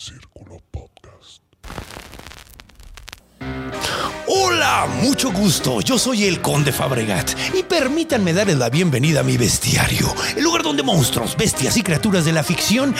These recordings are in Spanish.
Círculo Podcast. Hola, mucho gusto. Yo soy el Conde Fabregat y permítanme darles la bienvenida a mi bestiario, el lugar donde monstruos, bestias y criaturas de la ficción,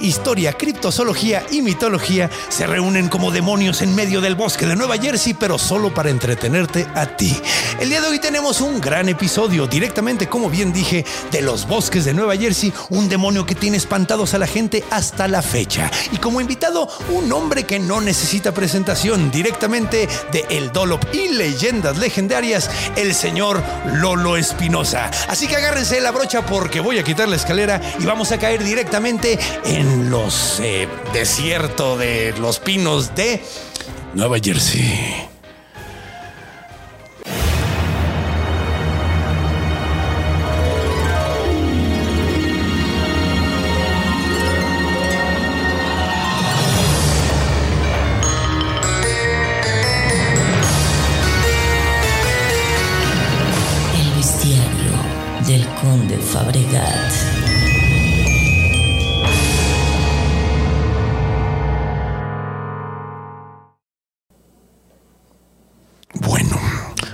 historia, criptozoología y mitología se reúnen como demonios en medio del bosque de Nueva Jersey, pero solo para entretenerte a ti. El día de hoy tenemos un gran episodio, directamente, como bien dije, de los bosques de Nueva Jersey, un demonio que tiene espantados a la gente hasta la fecha. Y como invitado, un hombre que no necesita presentación, directamente de El Dolop y leyendas legendarias, el señor Lolo Espinosa. Así que agárrense la brocha porque voy a quitar la escalera y vamos a caer directamente en los eh, desiertos de los pinos de Nueva Jersey. El del conde Fabregat.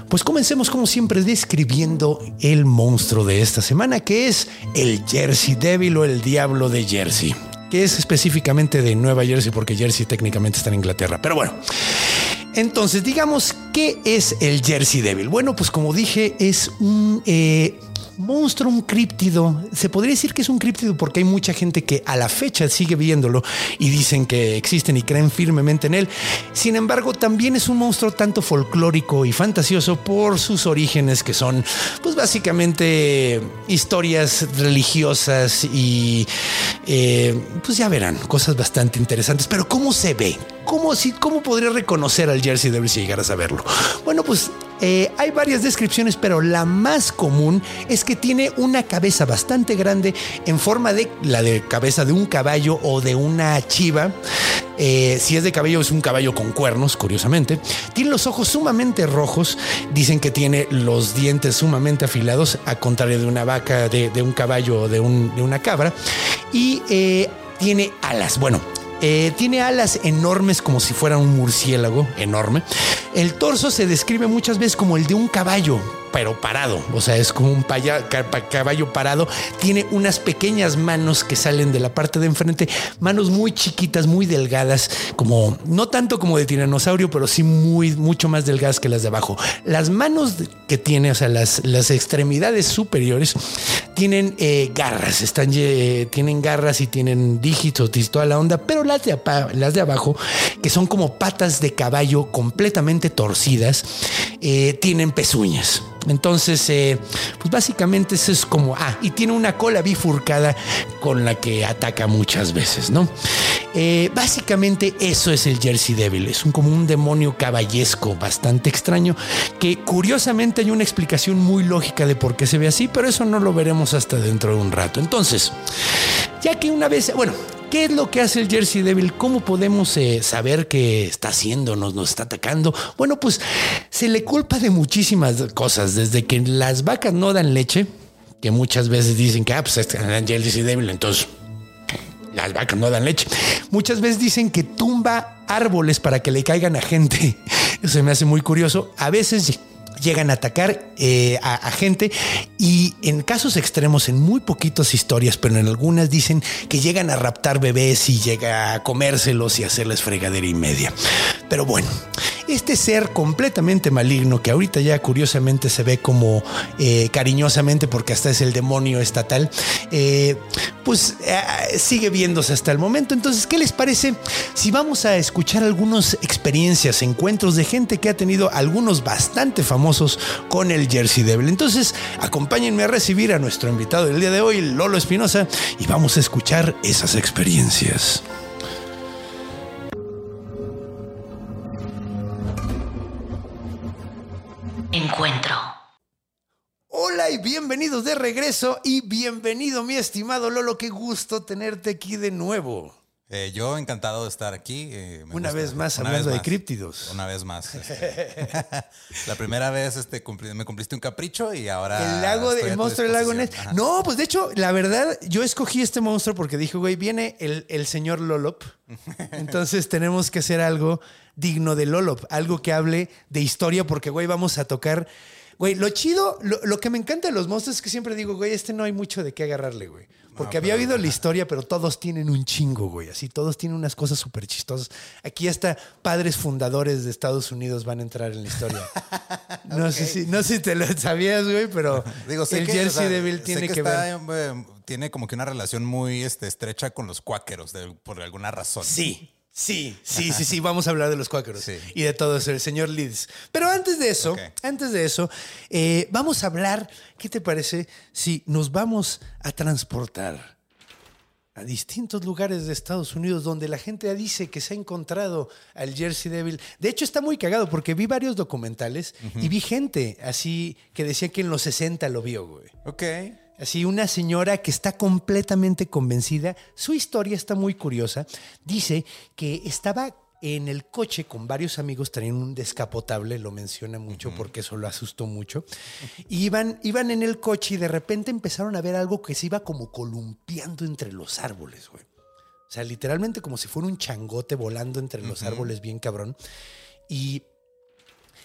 Pues comencemos como siempre describiendo el monstruo de esta semana, que es el Jersey Devil o el Diablo de Jersey, que es específicamente de Nueva Jersey, porque Jersey técnicamente está en Inglaterra. Pero bueno, entonces digamos, ¿qué es el Jersey Devil? Bueno, pues como dije, es un... eh, monstruo, un críptido. Se podría decir que es un críptido porque hay mucha gente que a la fecha sigue viéndolo y dicen que existen y creen firmemente en él. Sin embargo, también es un monstruo tanto folclórico y fantasioso por sus orígenes que son, pues básicamente historias religiosas y, eh, pues ya verán, cosas bastante interesantes. Pero ¿cómo se ve? ¿Cómo, si, ¿Cómo podría reconocer al Jersey Devil si llegara a saberlo? Bueno, pues eh, hay varias descripciones, pero la más común es que tiene una cabeza bastante grande en forma de la de cabeza de un caballo o de una chiva. Eh, si es de caballo, es un caballo con cuernos, curiosamente. Tiene los ojos sumamente rojos. Dicen que tiene los dientes sumamente afilados, a contrario de una vaca, de, un caballo o de, un- de una cabra. Y eh, tiene alas. Bueno, tiene alas enormes como si fuera un murciélago enorme. El torso se describe muchas veces como el de un caballo, pero parado. O sea, es como un caballo parado. Tiene unas pequeñas manos que salen de la parte de enfrente, manos muy chiquitas, muy delgadas, como no tanto como de tiranosaurio, pero sí muy, mucho más delgadas que las de abajo. Las manos que tiene, o sea, las, las extremidades superiores, tienen eh, garras, están, tienen garras y tienen dígitos y toda la onda, pero las de, las de abajo, que son como patas de caballo completamente torcidas, eh, tienen pezuñas. Entonces, eh, pues básicamente eso es como, ah, y tiene una cola bifurcada con la que ataca muchas veces, ¿no? Eh, básicamente eso es el Jersey Devil, es un, como un demonio caballesco bastante extraño, que curiosamente hay una explicación muy lógica de por qué se ve así, pero eso no lo veremos hasta dentro de un rato. Entonces, ya que una vez, bueno, ¿qué es lo que hace el Jersey Devil? ¿Cómo podemos eh, saber qué está haciendo, nos, está atacando? Bueno, pues se le culpa de muchísimas cosas, desde que las vacas no dan leche, que muchas veces dicen que, ah, pues es el Jersey Devil, entonces las vacas no dan leche. Muchas veces dicen que tumba árboles para que le caigan a gente. Eso me hace muy curioso. A veces llegan a atacar eh, a, a gente y en casos extremos, en muy poquitas historias, pero en algunas dicen que llegan a raptar bebés y llega a comérselos y hacerles fregadera y media. Pero bueno, este ser completamente maligno que ahorita ya curiosamente se ve como eh, cariñosamente porque hasta es el demonio estatal, eh, pues eh, sigue viéndose hasta el momento. Entonces, ¿qué les parece si vamos a escuchar algunas experiencias, encuentros de gente que ha tenido algunos bastante famosos con el Jersey Devil? Entonces, acompáñenme a recibir a nuestro invitado del día de hoy, Lolo Espinosa, y vamos a escuchar esas experiencias. Encuentro. Hola y bienvenidos de regreso y bienvenido mi estimado Lolo, qué gusto tenerte aquí de nuevo. Eh, yo encantado de estar aquí. eh, Una vez más Una hablando vez de críptidos. Una vez más. este. la primera vez este, cumpli- me cumpliste un capricho y ahora. El lago, de- el monstruo del lago Ness. No, pues de hecho, la verdad, yo escogí este monstruo porque dije, güey, viene el, el señor Lolop. Entonces tenemos que hacer algo digno de Lolop, algo que hable de historia, porque, güey, vamos a tocar. Güey, lo chido, lo, lo que me encanta de los monstruos es que siempre digo, güey, este no hay mucho de qué agarrarle, güey. Porque había oído la historia, pero todos tienen un chingo, güey. Así, todos tienen unas cosas súper chistosas. Aquí hasta padres fundadores de Estados Unidos van a entrar en la historia. No sé si, no sé si te lo sabías, güey, pero Digo, sé el que, Jersey o sea, Devil tiene que, está, ver. eh, tiene como que una relación muy este, estrecha con los cuáqueros, de- por alguna razón. Sí, sí, sí, sí, sí. Vamos a hablar de los cuáqueros Sí. y de todo eso, el señor Leeds. Pero antes de eso, antes de eso, eh, vamos a hablar, ¿qué te parece si nos vamos a transportar? a distintos lugares de Estados Unidos donde la gente dice que se ha encontrado al Jersey Devil. De hecho, está muy cagado porque vi varios documentales y vi gente así que decía que en los 60 lo vio, güey. Ok. Así, una señora que está completamente convencida. Su historia está muy curiosa. Dice que estaba en el coche con varios amigos, traían un descapotable, lo menciona mucho porque eso lo asustó mucho. Y iban, iban en el coche y de repente empezaron a ver algo que se iba como columpiando entre los árboles, güey. O sea, literalmente como si fuera un changote volando entre los árboles bien cabrón. Y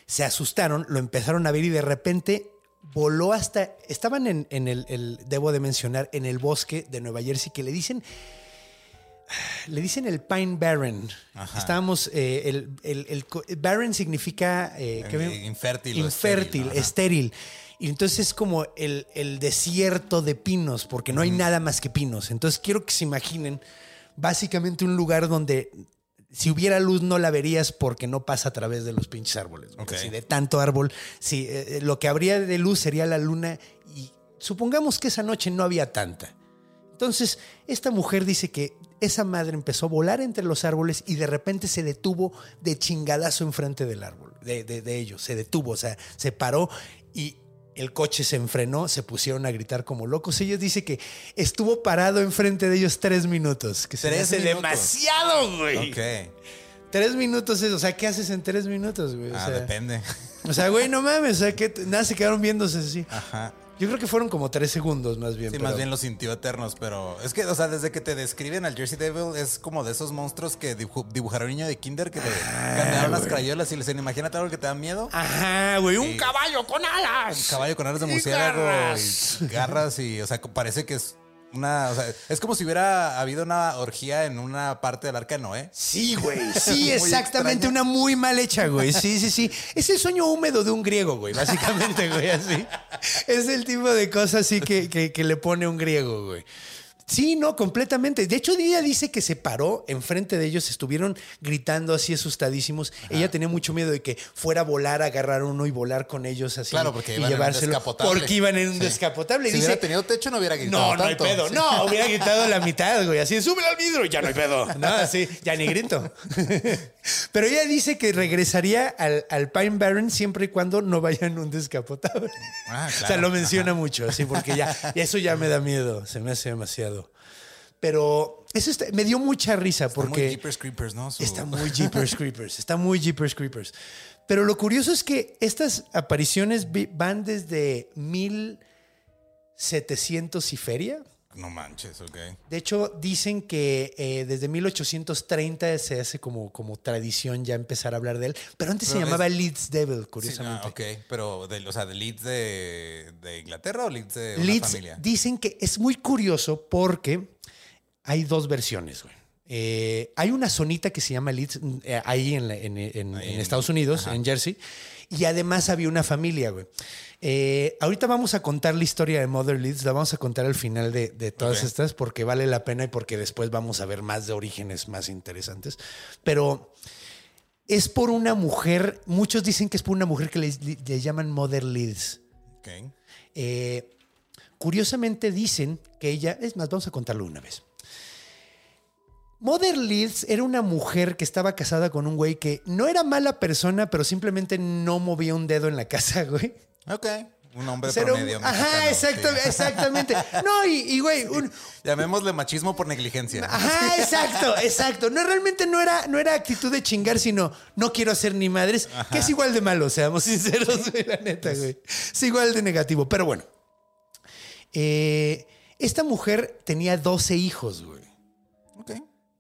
se asustaron, lo empezaron a ver y de repente voló hasta. Estaban en, en el, el- debo de mencionar, en el bosque de Nueva Jersey que le dicen. Le dicen el Pine Barren. Estábamos. eh, el, el- el Barren significa. eh, ¿qué Eh, infértil Infértil. Ajá. estéril. Y entonces es como el, el desierto de pinos, porque no hay nada más que pinos. Entonces quiero que se imaginen básicamente un lugar donde si hubiera luz no la verías porque no pasa a través de los pinches árboles. Así de tanto árbol. Sí, eh, eh, lo que habría de luz sería la luna y supongamos que esa noche no había tanta. Entonces, esta mujer dice que esa madre empezó a volar entre los árboles y de repente se detuvo de chingadazo enfrente del árbol, de, de- de ellos. Se detuvo, o sea, se paró y el coche se enfrenó, se pusieron a gritar como locos. Ellos dice que estuvo parado enfrente de ellos tres minutos, que se Tres hace minutos. demasiado, güey. Ok. Tres minutos es, o sea, ¿qué haces en tres minutos, güey? O Ah, sea, depende. o sea, güey, no mames, o sea, que nada, se quedaron viéndose así. Ajá. Yo creo que fueron como tres segundos más bien. Sí, pero- más bien lo sintió eternos, pero es que, o sea, desde que te describen al Jersey Devil es como de esos monstruos que dibu- dibujaron niño de kinder que le Ah, cambiaron las crayolas y le dicen, imagínate algo que te da miedo. Ajá, güey, un Sí. caballo con alas. Un caballo con alas de murciélago garras. y garras y, o sea, parece que es una, o sea, es como si hubiera habido una orgía en una parte del arca de Noé. Sí, güey. Sí, exactamente. extraño. Una muy mal hecha, güey. Sí, sí, sí. Es el sueño húmedo de un griego, güey. Básicamente, güey, así. Es el tipo de cosa así que, que- que le pone un griego, güey. Sí, no, completamente. De hecho, ella dice que se paró enfrente de ellos, estuvieron gritando así asustadísimos. Ella tenía mucho miedo de que fuera a volar, agarrar uno y volar con ellos así. Claro, porque y iban en un llevárselo. descapotable. Porque iban en un Sí. descapotable. Si Dice, hubiera tenido techo no hubiera gritado no, no hay pedo. Sí. No, hubiera gritado la mitad, güey. Así, súbele al vidrio y ya no hay pedo. No, así, ya ni grito. Pero ella dice que regresaría al, al Pine Barren siempre y cuando no vayan un descapotable. Ah, O sea, lo menciona mucho, así, porque ya, eso ya me da miedo. Se me hace demasiado. Pero eso está- me dio mucha risa Está muy porque. Jeepers Creepers, ¿no? Su- Está muy Jeepers Creepers. Está muy Jeepers Creepers. Pero lo curioso es que estas apariciones van desde 1700 y feria. No manches, ok. De hecho, dicen que eh, desde 1830 se hace como, como tradición ya empezar a hablar de él. Pero antes se llamaba es- Leeds Devil, Sí, curiosamente. ah, ok, pero, de, o sea, ¿de Leeds de, de Inglaterra o Leeds de una Leeds familia? dicen que es muy curioso porque hay dos versiones, güey. Eh, hay una zonita que se llama Leeds eh, ahí en, la- en- en- Ahí en en- Estados Unidos, en Jersey. Y además había una familia, güey. Eh, ahorita vamos a contar la historia de Mother Leeds, la vamos a contar al final de, de todas estas porque vale la pena y porque después vamos a ver más de orígenes más interesantes. Pero es por una mujer, muchos dicen que es por una mujer que le, le llaman Mother Leeds. Eh, curiosamente dicen que ella, es más, vamos a contarlo una vez. Mother Leeds era una mujer que estaba casada con un güey que no era mala persona, pero simplemente no movía un dedo en la casa, güey. Ok. Un hombre O sea, un- promedio. ajá, exacto, sí. exactamente. No, y, y, güey, un- Llamémosle machismo por negligencia. Ajá, exacto, exacto. No, realmente no era, no era actitud de chingar, sino no quiero hacer ni madres, que es igual de malo, seamos sinceros, güey, la neta, güey. Es igual de negativo. Pero bueno, Eh, esta mujer tenía 12 hijos, güey.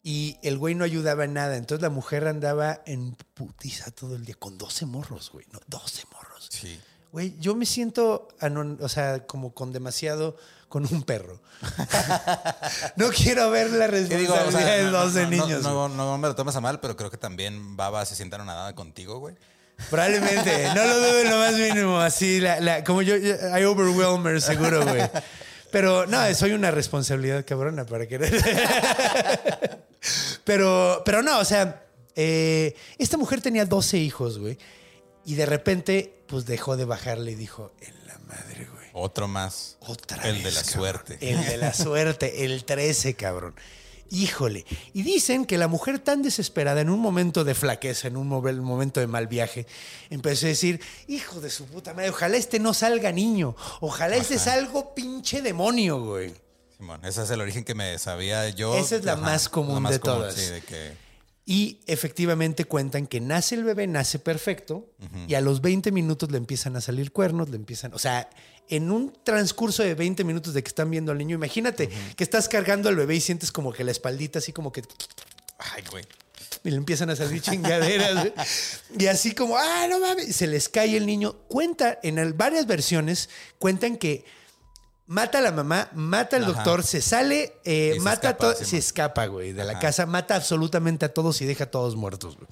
Y el güey no ayudaba en nada. Entonces la mujer andaba en putiza todo el día con 12 morros, güey. No, 12 morros. Sí. Güey, yo me siento, anon- o sea, como con demasiado, con un perro. no quiero ver la responsabilidad O sea, de no, 12 no, niños. No, güey. no, no me lo tomes a mal, pero creo que también Baba se sienta nada contigo, güey. Probablemente, no lo dudo en lo más mínimo. Así, la, la- como yo, yo- hay overwhelmer seguro, güey. Pero no, soy una responsabilidad cabrona para querer. pero, pero no, o sea, eh, esta mujer tenía 12 hijos, güey. Y de repente, pues dejó de bajarle y dijo, en la madre, güey. Otro más. Otra El vez, de la cabrón. suerte. El de la suerte, el 13, cabrón. Híjole. Y dicen que la mujer tan desesperada en un momento de flaqueza, en un momento de mal viaje, empezó a decir, hijo de su puta madre, ojalá este no salga niño, ojalá este salga pinche demonio, güey. Simón, ese es el origen que me sabía yo. Esa es la más común de todas. Sí, de que. Y efectivamente cuentan que nace el bebé, nace perfecto, y a los 20 minutos le empiezan a salir cuernos, le empiezan, o sea, en un transcurso de 20 minutos de que están viendo al niño, imagínate que estás cargando al bebé y sientes como que la espaldita así como que Ay, güey. y le empiezan a salir chingaderas. y así como, ah, no mames, se les cae el niño. Cuenta, en el- varias versiones, cuentan que mata a la mamá, mata al Ajá. doctor, se sale, eh, se mata a escapa, se man. escapa, güey, de la casa, mata absolutamente a todos y deja a todos muertos, güey.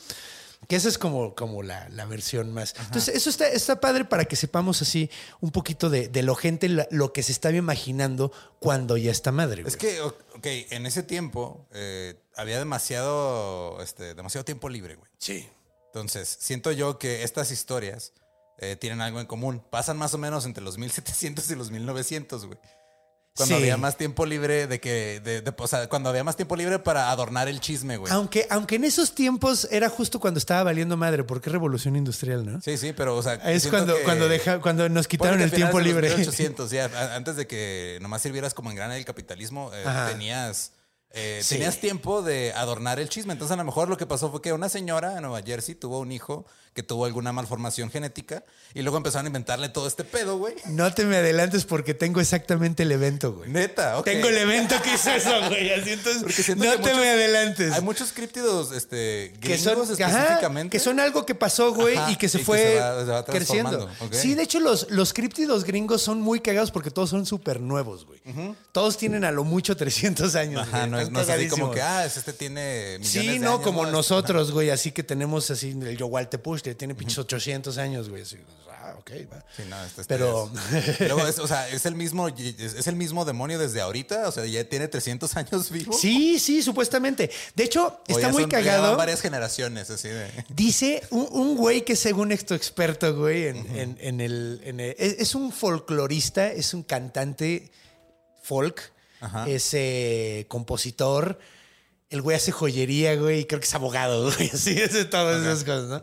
Que esa es como, como la, la versión más. Entonces, eso está, está padre para que sepamos así un poquito de, de lo gente, lo que se estaba imaginando cuando ya está madre. Es güey. que, o- ok, en ese tiempo eh, había demasiado, este, demasiado tiempo libre, güey. Sí. Entonces, siento yo que estas historias eh, tienen algo en común. Pasan más o menos entre los 1700 y los 1900, güey. Cuando Sí. había más tiempo libre de que, de, de- o sea, cuando había más tiempo libre para adornar el chisme, güey. Aunque, aunque en esos tiempos era justo cuando estaba valiendo madre, porque es revolución industrial, ¿no? Sí, sí, pero, o sea. Es cuando, que- cuando, deja, cuando nos quitaron el tiempo libre. 1800, ya, antes de que nomás sirvieras como engrane del capitalismo, eh, tenías, eh, Sí. tenías tiempo de adornar el chisme. Entonces, a lo mejor lo que pasó fue que una señora en Nueva Jersey tuvo un hijo que tuvo alguna malformación genética y luego empezaron a inventarle todo este pedo, güey. No te me adelantes porque tengo exactamente el evento, güey. Neta, ok. Tengo el evento que hizo eso, güey. Así entonces, no te muchos- me adelantes. Hay muchos críptidos este, que ajá, específicamente. que son algo que pasó, güey, y que se y que fue se va- se va creciendo. Sí, de hecho, los, los críptidos gringos son muy cagados porque todos son súper nuevos, güey. Todos tienen a lo mucho 300 años. Ajá, güey. no es, no es así como que, ah, es- este tiene millones Sí, de no, años, como ¿no? nosotros, güey, así que tenemos así el Yowaltepush, que tiene pinches 800 años, güey. así, ah, ok, va. Sí, no, este- este Pero- es- luego es, o sea, es el mismo, es, es el mismo demonio desde ahorita, o sea, ya tiene 300 años vivo. Sí, sí, supuestamente. De hecho, está muy cagado. varias generaciones, así de. Dice un, un güey que según esto experto, güey, en, en- en el, en el- es, es un folclorista, es un cantante folk, Ajá. es eh, compositor. El güey hace joyería, güey, y creo que es abogado, güey, así, hace todas esas cosas, ¿no?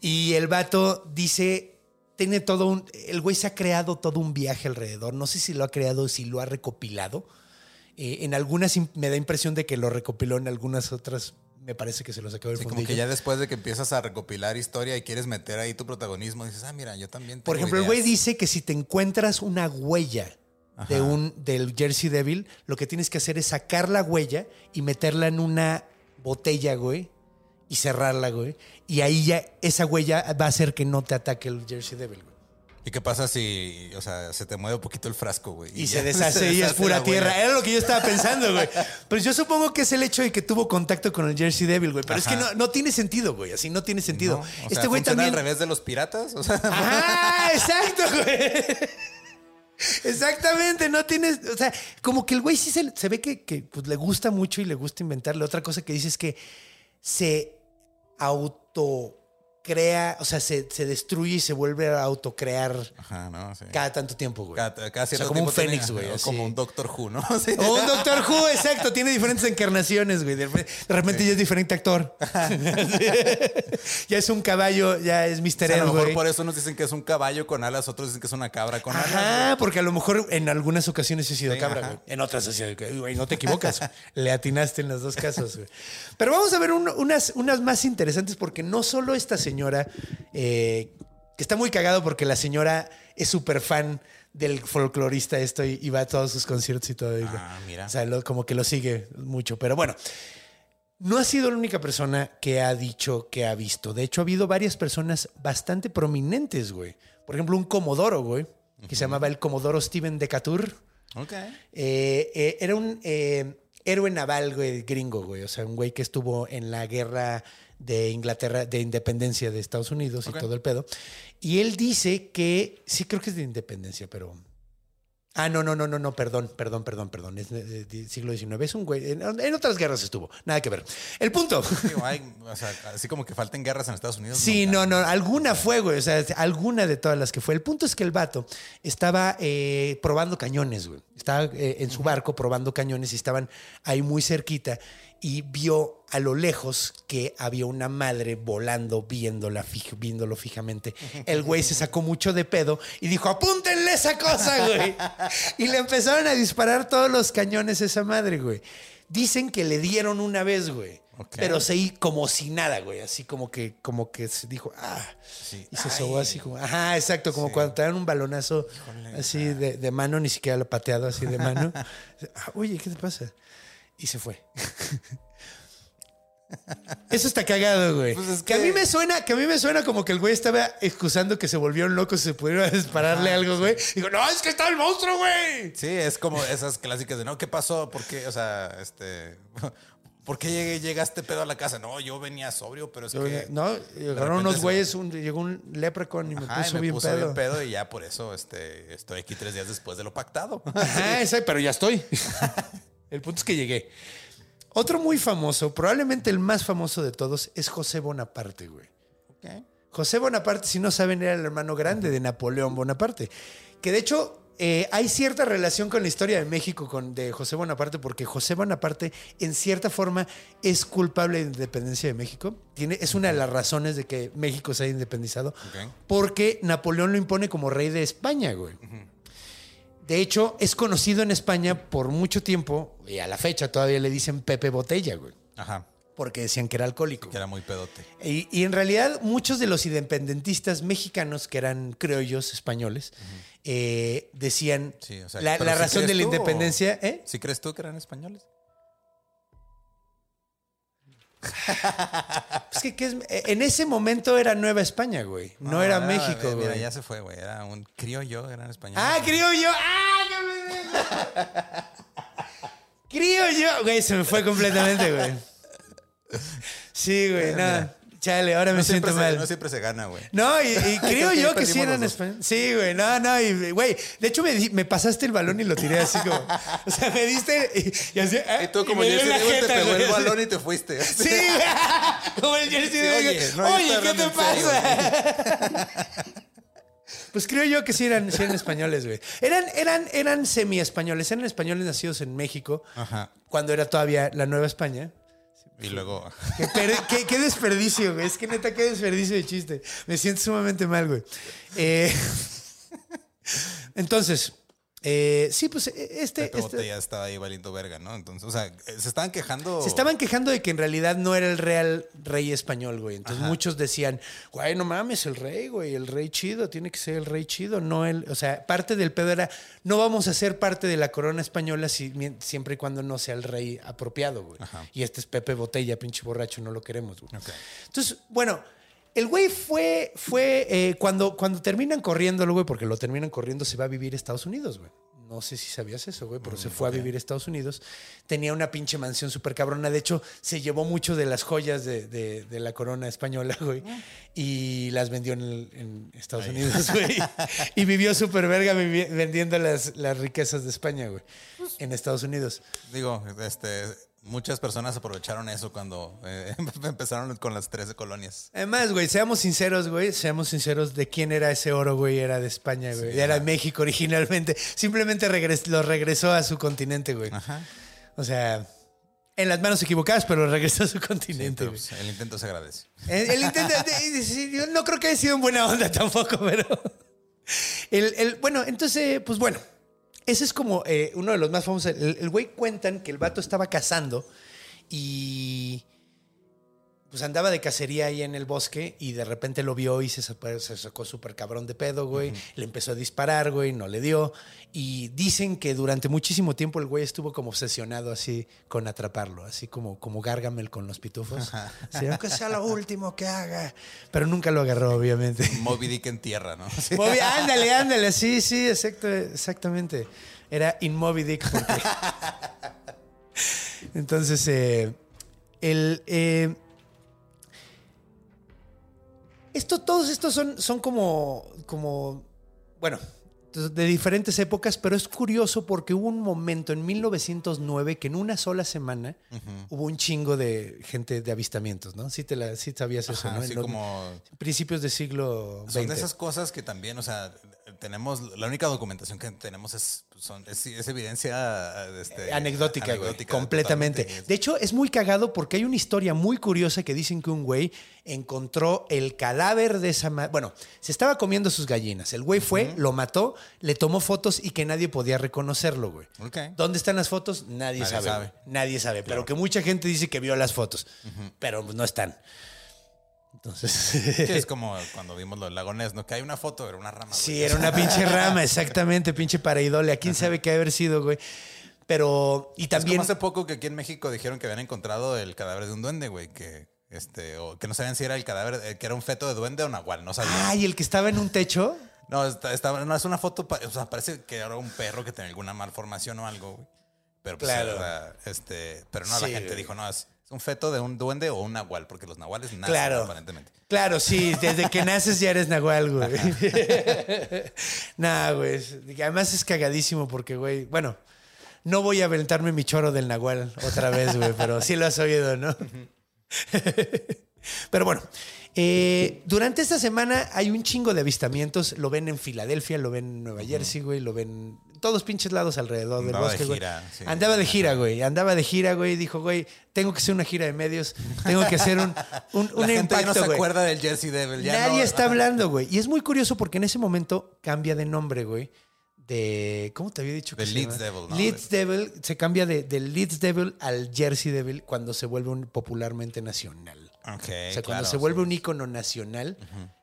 Y el vato dice, tiene todo un, el güey se ha creado todo un viaje alrededor, no sé si lo ha creado, si lo ha recopilado. Eh, en algunas me da impresión de que lo recopiló, en algunas otras me parece que se lo sacó del Sí, como que ya después de que empiezas a recopilar historia y quieres meter ahí tu protagonismo, dices, ah, mira, yo también tengo Por ejemplo, el güey ideas". dice que si te encuentras una huella de un, del Jersey Devil, lo que tienes que hacer es sacar la huella y meterla en una botella, güey, y cerrarla, güey. Y ahí ya esa huella va a hacer que no te ataque el Jersey Devil, güey. ¿Y qué pasa si, o sea, se te mueve un poquito el frasco, güey? Y se deshace y es pura tierra. huella? Era lo que yo estaba pensando, güey. Pero yo supongo que es el hecho de que tuvo contacto con el Jersey Devil, güey. Pero es que no, no tiene sentido, güey. Así no tiene sentido. ¿No? O sea, este güey ¿funciona también. al revés de los piratas? O sea, ¡Ah! Exacto, güey. Exactamente, no tienes, o sea, como que el güey sí se, ve que, pues, le gusta mucho y le gusta inventarle. Otra cosa que dice es que se autocrea, o sea, se, se destruye y se vuelve a autocrear Ajá, no, sí. cada tanto tiempo, güey. Cada, cada O sea, cierto como un fénix, güey. o. Como un Doctor Who, ¿no? Sí. O un Doctor Who, exacto. Tiene diferentes encarnaciones, güey. De repente, ya es diferente actor. ya es un caballo, ya es O Mr. sea, a lo mejor güey. por eso nos dicen que es un caballo con alas, otros dicen que es una cabra con alas. Güey. porque a lo mejor en algunas ocasiones he sido cabra, ajá. güey. En otras he sido, güey, no te equivocas. Le atinaste en los dos casos, güey. Pero vamos a ver un- unas, unas más interesantes porque no solo esta señora, eh, que está muy cagado porque la señora es súper fan del folclorista esto y, y va a todos sus conciertos y todo. y- Ah, mira. O sea, lo- como que lo sigue mucho. Pero bueno, no ha sido la única persona que ha dicho que ha visto. De hecho, ha habido varias personas bastante prominentes, güey. Por ejemplo, un comodoro, güey, que se llamaba el comodoro Steven Decatur. Ok. Eh, eh, era un eh, héroe naval, güey, gringo, güey. O sea, un güey que estuvo en la guerra de Inglaterra, de independencia de Estados Unidos y todo el pedo. Y él dice que, sí creo que es de independencia, pero... Ah, no, no, no, no, no, perdón, perdón, perdón, perdón. Es siglo XIX. Es un güey. En, en otras guerras estuvo. Nada que ver. El punto. Digo, hay, o sea, así como que falten guerras en Estados Unidos. Sí, no, no, alguna fue, güey. O sea, alguna de todas las que fue. El punto es que el vato estaba eh, probando cañones, güey. Estaba eh, en su barco probando cañones y estaban ahí muy cerquita y vio a lo lejos que había una madre volando viéndola fij- viéndolo fijamente. El güey se sacó mucho de pedo y dijo, apúntenle esa cosa, güey. Y le empezaron a disparar todos los cañones a esa madre, güey. Dicen que le dieron una vez, güey. Pero se como si nada, güey. Así como que, como que se dijo, ah. Sí. Y se sobó así como, ajá, exacto, como cuando te dan un balonazo así de, de mano, ni siquiera lo pateado así de mano. Ah, Oye, ¿qué te pasa? Y se fue. Eso está cagado, güey. Pues es que... a mí me suena, que a mí me suena como que el güey estaba excusando que se volvieron locos y se pudieron dispararle Ajá, algo, güey. Digo, no, es que está el monstruo, güey. Sí, es como esas clásicas de, no, ¿qué pasó? ¿Por qué? O sea, este... ¿Por qué llegaste pedo a la casa? No, yo venía sobrio, pero es Yo, que... no, llegaron unos güeyes, un- llegó un leprechaun y me Ajá, y puso me bien puso pedo. bien pedo y ya por eso este, estoy aquí tres días después de lo pactado. Ajá, exacto, pero ya estoy. El punto es que llegué. Otro muy famoso, probablemente el más famoso de todos, es José Bonaparte, güey. Ok. José Bonaparte, si no saben, era el hermano grande de Napoleón Bonaparte. Que de hecho eh, hay cierta relación con la historia de México con, de José Bonaparte, porque José Bonaparte, en cierta forma, es culpable de la independencia de México. Tiene, es una de las razones de que México se haya independizado, Ok. porque Napoleón lo impone como rey de España, güey. De hecho, es conocido en España por mucho tiempo, y a la fecha todavía le dicen Pepe Botella, güey, Ajá, porque decían que era alcohólico. que era muy pedote. Y, y en realidad muchos de los independentistas mexicanos, que eran criollos españoles, eh, decían Sí, o sea, la, pero la ¿sí razón de la independencia. ¿eh? ¿Sí crees tú que eran españoles? Es que. Eh, en ese momento era Nueva España, güey. No, era México, eh, Mira, güey. ya se fue, güey. Era un criollo, eran españoles. Ah, criollo. ¡Ah! criollo. Güey, se me fue completamente, güey. Sí, güey, no. Chale, ahora me siento se, mal. no siempre se gana, güey. No, y, y creo yo que sí eran españoles. Sí, güey, no, no, y güey, de hecho me, pasaste el balón y lo tiré así como, o sea, me diste y, y así, ah, Y tú como la Devil te pegó el balón y te fuiste. Sí, como el Jersey Devil, oye, ¿qué te pasa? Pues creo yo que sí eran, sí eran españoles, güey. Eran, eran, eran semi-españoles, eran españoles nacidos en México, Ajá. cuando era todavía la Nueva España. Y luego... Qué, per- qué- qué desperdicio, güey. Es que neta, qué desperdicio de chiste. Me siento sumamente mal, güey. Eh, entonces, eh, sí, pues eh, este. Pepe este- Botella estaba ahí valiendo verga, ¿no? Entonces, o sea, se estaban quejando... se estaban quejando de que en realidad no era el real rey español, güey. Entonces muchos decían, güey, no mames, el rey, güey, el rey chido, tiene que ser el rey chido, no el. O sea, parte del pedo era, no vamos a ser parte de la corona española si- siempre y cuando no sea el rey apropiado, güey. Ajá. Y este es Pepe Botella, pinche borracho, no lo queremos, güey. Entonces, bueno, El güey fue, fue eh, cuando, cuando terminan corriéndolo, güey, porque lo terminan corriendo, se va a vivir a Estados Unidos, güey. No sé si sabías eso, güey, pero se fue a vivir a Estados Unidos. Tenía una pinche mansión súper cabrona. De hecho, se llevó mucho de las joyas de, de- de la corona española, güey. Y las vendió en, el- en Estados Unidos, güey. y vivió súper verga vendiendo las, las riquezas de España, güey. En Estados Unidos. Digo, este, muchas personas aprovecharon eso cuando eh, empezaron con las 13 colonias. Además, güey, seamos sinceros, güey, seamos sinceros de quién era ese oro, güey, era de España, güey. Sí, era de. México originalmente. Simplemente regres- lo regresó a su continente, güey. Ajá. O sea, en las manos equivocadas, pero regresó a su continente, pues, el intento se agradece. El, el intento, no creo que haya sido en buena onda tampoco, pero. El, el- bueno, entonces, pues bueno. Ese es como eh, uno de los más famosos. El el güey cuentan que el vato estaba cazando y. Pues andaba de cacería ahí en el bosque y de repente lo vio y se, sacó- se sacó súper cabrón de pedo, güey. Le empezó a disparar, güey, no le dio. Y dicen que durante muchísimo tiempo el güey estuvo como obsesionado así con atraparlo, así como, como Gargamel con los pitufos. Así, aunque sea lo último que haga. Pero nunca lo agarró, obviamente. Moby Dick en tierra, ¿no? Sí. Moby- ándale, ándale, sí, sí, exacto, exactamente. Era in Moby Dick. porque- Entonces, eh, el, eh, esto, todos estos son, son como, como, bueno, de diferentes épocas, pero es curioso porque hubo un momento en 1909 que en una sola semana hubo un chingo de gente de avistamientos, ¿no? Sí, te la, sí sabías eso, ¿no? así En como Principios del siglo XX. Son de esas cosas que también, o sea, tenemos, la única documentación que tenemos es, son, es, es evidencia este, anecdótica, güey. Completamente. totalmente. De hecho, es muy cagado porque hay una historia muy curiosa que dicen que un güey encontró el cadáver de esa... ma- Bueno, se estaba comiendo sus gallinas. El güey fue, lo mató, le tomó fotos y que nadie podía reconocerlo, güey. ¿Dónde están las fotos? Nadie, Nadie sabe. Nadie sabe. Pero que mucha gente dice que vio las fotos. Pero pues, no están. Entonces... Sí, es como cuando vimos lo del lago Ness, ¿no? Que hay una foto, era una rama. Sí, güey. era una pinche rama, exactamente, pinche pareidole. ¿A quién sabe qué haber sido, güey? Pero, y Es también... como hace poco que aquí en México dijeron que habían encontrado el cadáver de un duende, güey, que este, o que no sabían si era el cadáver, eh, que era un feto de duende o nahual, no sabían. Ay, el que estaba en un techo. No, está, está- no, es una foto, o sea, parece que era un perro que tenía alguna malformación o algo, güey. Pero pues, Claro. era, este, pero no, Sí, la gente güey. dijo, no, es un feto de un duende o un nahual, porque los nahuales nacen Claro. aparentemente. Claro, sí, desde que naces ya eres nahual, güey. nah, güey. Además es cagadísimo porque, güey, bueno, no voy a aventarme mi choro del nahual otra vez, güey, pero sí lo has oído, ¿no? pero bueno, eh, durante esta semana hay un chingo de avistamientos. Lo ven en Filadelfia, lo ven en Nueva Jersey, güey, lo ven en todos pinches lados alrededor del Andaba de bosque, güey. gira, sí. Andaba de gira, güey. Andaba de gira, güey. Dijo, güey, tengo que hacer una gira de medios. Tengo que hacer un, un, La un gente ya no impacto, se güey. acuerda del Jersey Devil. ya Nadie no- está hablando, güey. Y es muy curioso porque en ese momento cambia de nombre, güey. De. ¿Cómo te había dicho que De se Leeds llama? Devil, ¿no? Leeds Devil se cambia de, del Leeds Devil al Jersey Devil cuando se vuelve un popularmente nacional. O sea, cuando se vuelve sí. un ícono nacional,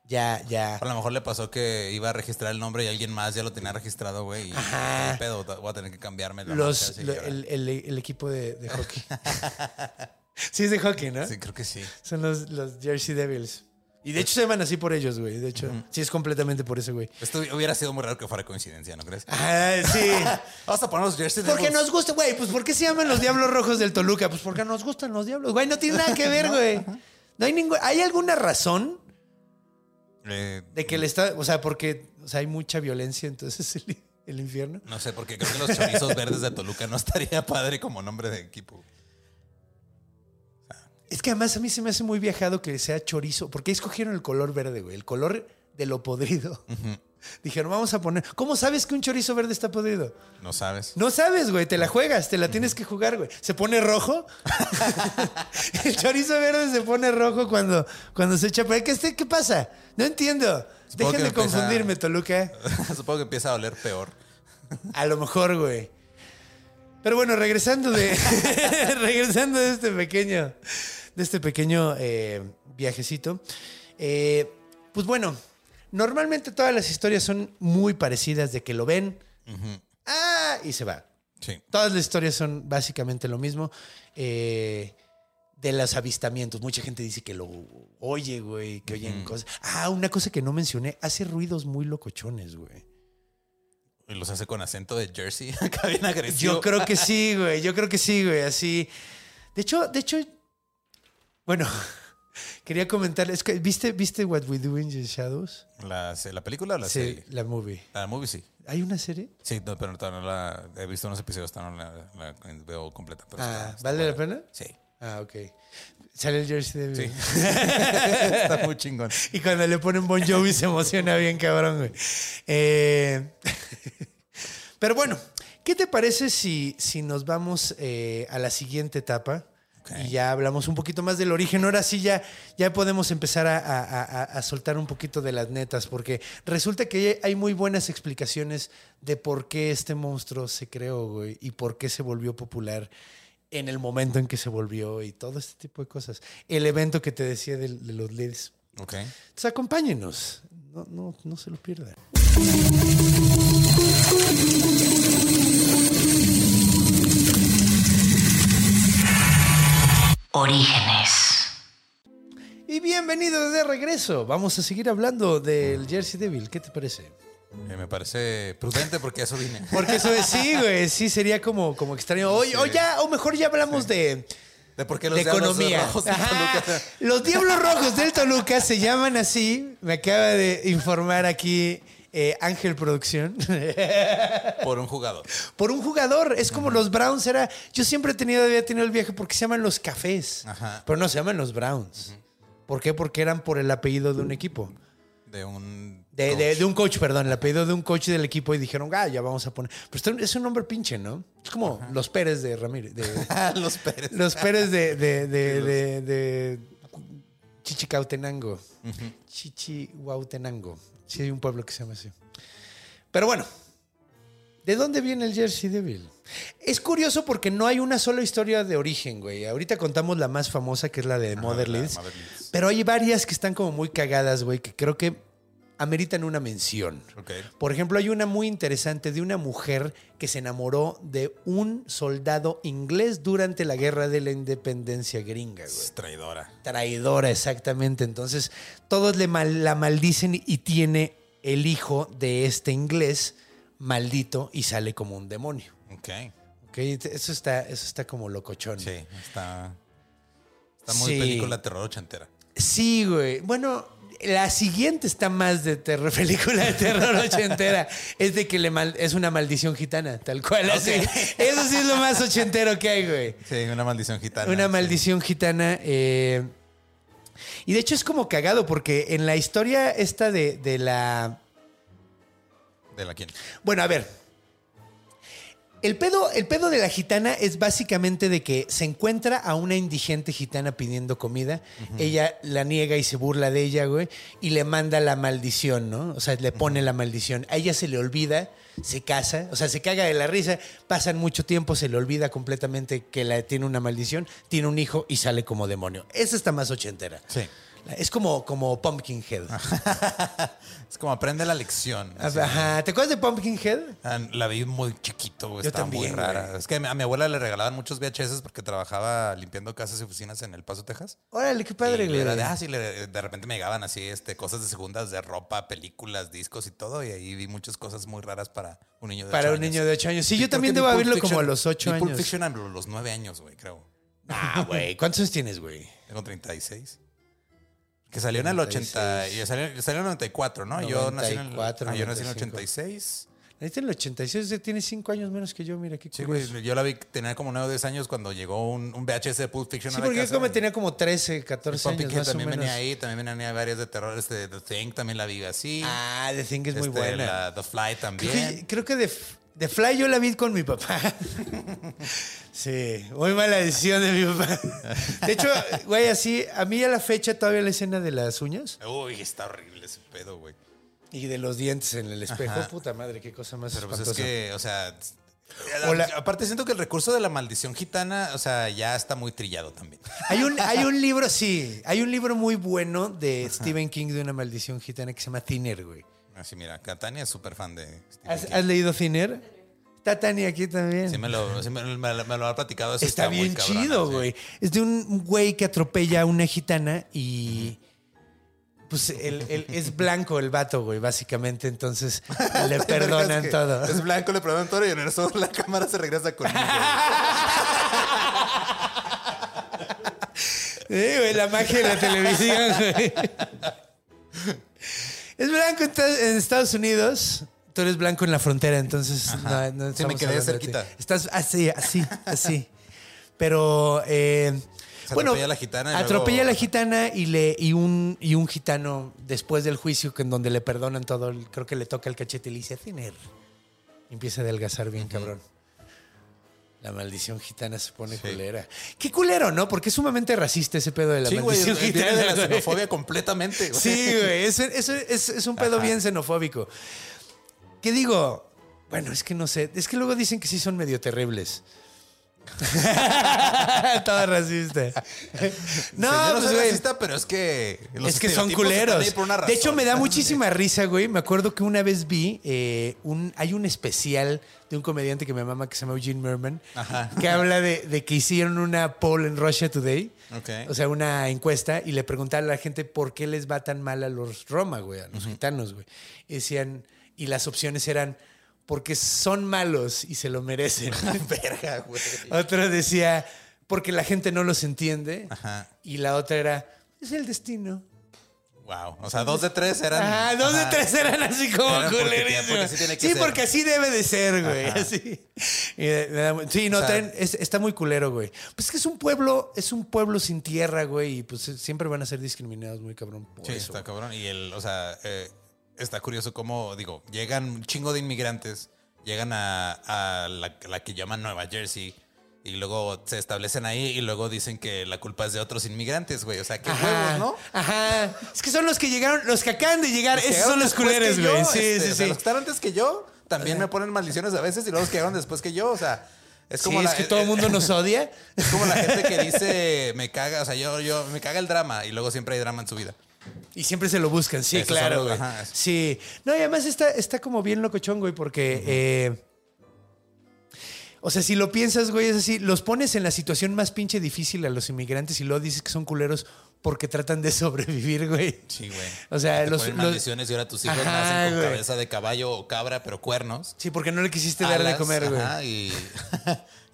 ya, ya. A lo mejor le pasó que iba a registrar el nombre y alguien más ya lo tenía registrado, güey. Y Ajá. ¿qué pedo, voy a tener que cambiarme la Los, lo- el equipo de, de hockey. sí, es de hockey, ¿no? Sí, creo que sí. Son los, los Jersey Devils. Y de hecho se llaman así por ellos, güey. De hecho, sí es completamente por ese, güey. Esto hubiera sido muy raro que fuera coincidencia, ¿no crees? Ah, sí. Vamos a poner los Jersey Porque nos gusta, güey. Pues ¿por qué se llaman los Diablos Rojos del Toluca? Pues porque nos gustan los Diablos. Güey, no tiene nada que ver, güey. No hay ningún. ¿Hay alguna razón Eh, de que le está. O sea, porque o sea, hay mucha violencia, entonces el, el infierno. No sé, porque creo que los chorizos verdes de Toluca no estaría padre como nombre de equipo. Es que además a mí se me hace muy viajado que sea chorizo. ¿Por qué escogieron el color verde, güey? El color de lo podrido. Dijeron, vamos a poner. ¿Cómo sabes que un chorizo verde está podrido? No sabes. No sabes, güey, te la juegas, te la tienes que jugar, güey. Se pone rojo. el chorizo verde se pone rojo cuando, cuando se echa. ¿Qué, este- ¿Qué pasa? No entiendo. Supongo Dejen de empieza- confundirme, Toluca. Supongo que empieza a oler peor. A lo mejor, güey. Pero bueno, regresando de. regresando de este pequeño. De este pequeño eh, viajecito. eh, pues bueno, normalmente todas las historias son muy parecidas de que lo ven. ¡Ah! Y se va. Sí. Todas las historias son básicamente lo mismo. Eh, de los avistamientos. Mucha gente dice que lo oye, güey, que oyen cosas. Ah, una cosa que no mencioné, hace ruidos muy locochones, güey. Y los hace con acento de Jersey, acá bien agresivo. Yo creo que sí, güey. Yo creo que sí, güey. Así. De hecho, de hecho, bueno, quería comentarles. que- ¿Viste, ¿Viste What We Do in the Shadows? La, la película o la sí, serie? la movie. La movie sí. ¿Hay una serie? Sí, no, pero no la he visto unos episodios, no la, la veo completa. pero Ah, está- está ¿vale la pena? Sí. Ah, ok. Sale el Jersey Devil. Sí. está muy chingón. Y cuando le ponen Bon Jovi se emociona bien, cabrón, güey. Eh, pero bueno, ¿qué te parece si, si nos vamos eh, a la siguiente etapa? Y ya hablamos un poquito más del origen. Ahora sí ya, ya podemos empezar a, a- a- a soltar un poquito de las netas, porque resulta que hay muy buenas explicaciones de por qué este monstruo se creó, güey, y por qué se volvió popular en el momento en que se volvió y todo este tipo de cosas. El evento que te decía de, de los leads. Ok. Entonces acompáñenos. No, no, no se lo pierdan. Orígenes. Y bienvenidos de regreso. Vamos a seguir hablando del Jersey Devil. ¿Qué te parece? Eh, me parece prudente porque a eso vine. Porque eso es, sí, güey, sí sería como, como extraño. O, o ya, o mejor ya hablamos de, De por qué los de diablos economía. rojos Ajá. Toluca. Los Diablos Rojos del Toluca se llaman así. Me acaba de informar aquí eh, Ángel Producción. por un jugador. Por un jugador. Es como los Browns. Era, yo siempre he tenido, había tenido el viaje porque se llaman los cafés. Ajá. Pero no se llaman los Browns. ¿Por qué? Porque eran por el apellido de un equipo. De un. De, de- un coach, perdón, el apellido de un coach del equipo y dijeron, ah, ya vamos a poner. Pero es un nombre pinche, ¿no? Es como los Pérez de Ramírez. de- los Pérez. los Pérez de, de, de, de, de Chichicautenango. Chichihuautenango. Sí, hay un pueblo que se llama así. Pero bueno, ¿de dónde viene el Jersey Devil? Es curioso porque no hay una sola historia de origen, güey. Ahorita contamos la más famosa, que es la de Mother la de Leeds. Mother Leeds. Pero hay varias que están como muy cagadas, güey, que creo que ameritan una mención. Por ejemplo, hay una muy interesante de una mujer que se enamoró de un soldado inglés durante la guerra de la independencia gringa, güey. Es traidora. Traidora, exactamente. Entonces, todos le mal- la maldicen y tiene el hijo de este inglés maldito y sale como un demonio. Ok. ¿Ok? Eso está, eso está como locochón. Sí, está. Está muy Sí. película terror ochentera. Sí, güey. Bueno, la siguiente está más de terror, película de terror ochentera. Es de que le mal- es una maldición gitana, tal cual. así. Eso sí es lo más ochentero que hay, güey. Sí, una maldición gitana. Una sí. maldición gitana. eh, y de hecho es como cagado porque en la historia esta de, de la... ¿De la quién? Bueno, a ver. El pedo, el pedo de la gitana es básicamente de que se encuentra a una indigente gitana pidiendo comida. Ella la niega y se burla de ella, güey. Y le manda la maldición, ¿no? O sea, le pone la maldición. A ella se le olvida, se casa, o sea, se caga de la risa. Pasan mucho tiempo, se le olvida completamente que la, tiene una maldición. Tiene un hijo y sale como demonio. Esa está más ochentera. Sí. Es como, como Pumpkinhead. Es como aprende la lección. Ajá. ¿Te acuerdas de Pumpkinhead? Ah, La vi muy chiquito, güey. Yo Estaba también, muy rara. güey. Es que a mi, abuela le regalaban muchos VHS porque trabajaba limpiando casas y oficinas en El Paso, Texas. Órale, qué padre, güey. era de, ah, sí, le- de repente me llegaban así este, cosas de segundas de ropa, películas, discos y todo. Y ahí vi muchas cosas muy raras para un niño de Para ocho un años. niño de 8 años. Sí, Sí, yo también debo Pulp como a los 8 vi Pulp años. Fiction a los 9 años, güey, creo. Ah, güey. ¿Cuántos años tienes, güey? Tengo 36. Que salió en el 80. Y salió, salió en el 94, ¿no? yo nací en el, 94, ah, yo nací en el 95. 86. Naciste en el 86, usted tiene 5 años menos que yo, mira qué Sí, güey. Yo la vi, tenía como 9 o 10 años cuando llegó un, un VHS de Pulp Fiction Sí, a la porque yo casa. como tenía como 13, 14 Pumpkin años o también menos. venía ahí, también venía varias de terror. Este, The Thing también la vi así. Ah, The Thing es muy Este, buena. la- The Fly Creo también. que, creo que de, de Fly yo la vi con mi papá. sí, muy mala decisión de mi papá. De hecho, güey, así, a mí a la fecha todavía la escena de las uñas Uy, está horrible ese pedo, güey. y de los dientes en el espejo. Ajá. Puta madre, qué cosa más Pero pues es espantosa. que, o sea... La- Aparte siento que el recurso de la maldición gitana, o sea, ya está muy trillado también. Hay un, hay un libro, sí, hay un libro muy bueno de Stephen King de una maldición gitana que se llama Thinner, güey. Así, mira, Catania es súper fan de Stephen ¿Has, King. has leído Thinner? Está Tania aquí también. Sí, me lo, sí me, me lo- me lo ha platicado. Está, muy bien chido, sí. güey. Es de un güey que atropella a una gitana y. Pues es blanco el vato, güey, básicamente. Entonces le perdonan Es que todo. Es blanco, le perdonan todo y en eso la cámara se regresa conmigo. Sí, güey, la magia de la televisión, güey. Es blanco en ta- en Estados Unidos. Tú eres blanco en la frontera, entonces no, no Sí, me quedé cerquita. Estás así, así, así. Pero eh, bueno, atropella a la gitana y atropella luego- a la gitana y le y un y un gitano después del juicio que en donde le perdonan todo, creo que le toca el cachete y le dice thinner. Y empieza a adelgazar bien cabrón. La maldición gitana se pone culera. Qué culero, ¿no? Porque es sumamente racista ese pedo de la Sí, güey, maldición viene gitana. de la güey. xenofobia completamente. güey. Sí, güey. Es, es- es- es un pedo Ajá. bien xenofóbico. ¿Qué digo? Bueno, es que no sé. Es que luego dicen que sí son medio terribles. Todo racista. No, pues, soy güey. racista, pero es que los Es que son culeros. ahí por una De hecho, me da muchísima risa, güey. Me acuerdo que una vez vi eh, un. Hay un especial de un comediante que me mama que se llama Eugene Merman. Ajá. Que habla de, de que hicieron una poll en Russia Today. Ok. O sea, una encuesta y le preguntaban a la gente por qué les va tan mal a los Roma, güey, a los gitanos, güey. Y decían. Y las opciones eran. Porque son malos y se lo merecen. Verga, güey. Otro decía, porque la gente no los entiende. Ajá. Y la otra era, es el destino. Wow. O sea, dos de tres eran. Ah, dos de tres eran así como Eran porque porque sí tiene que Sí, ser. porque así debe de ser, güey. Así. Sí, no, O sea- traen- es- está muy culero, güey. Pues es que es un pueblo, es un pueblo sin tierra, güey, y pues siempre van a ser discriminados muy cabrón por Sí, eso. está cabrón. Y el, o sea, eh, está curioso cómo, digo, llegan un chingo de inmigrantes, llegan a, a la, la que llaman Nueva Jersey y luego se establecen ahí y luego dicen que la culpa es de otros inmigrantes, güey. O sea, qué Ajá, huevos, ¿no? Ajá. Es que son los que llegaron, los que acaban de llegar. Esos son los culeros, que güey. Sí, este, sí, o sea, sí. Los que están antes que yo también me ponen maldiciones a veces y luego los que llegaron después que yo. O sea, es como sí, la, es que todo el mundo nos odia. Es como la gente que dice me caga, o sea, yo, yo me caga el drama y luego siempre hay drama en su vida. Y siempre se lo buscan, sí, claro, güey. ajá. Sí. No, y además está, está como bien locochón, güey, porque. eh, o sea, si lo piensas, güey, es así, los pones en la situación más pinche difícil a los inmigrantes y luego dices que son culeros porque tratan de sobrevivir, güey. Sí, güey. O sea, Te los- ponen los- maldiciones y ahora tus hijos Ajá, nacen con güey. cabeza de caballo o cabra, pero cuernos. Sí, porque no le quisiste dar de alas, comer, güey. y,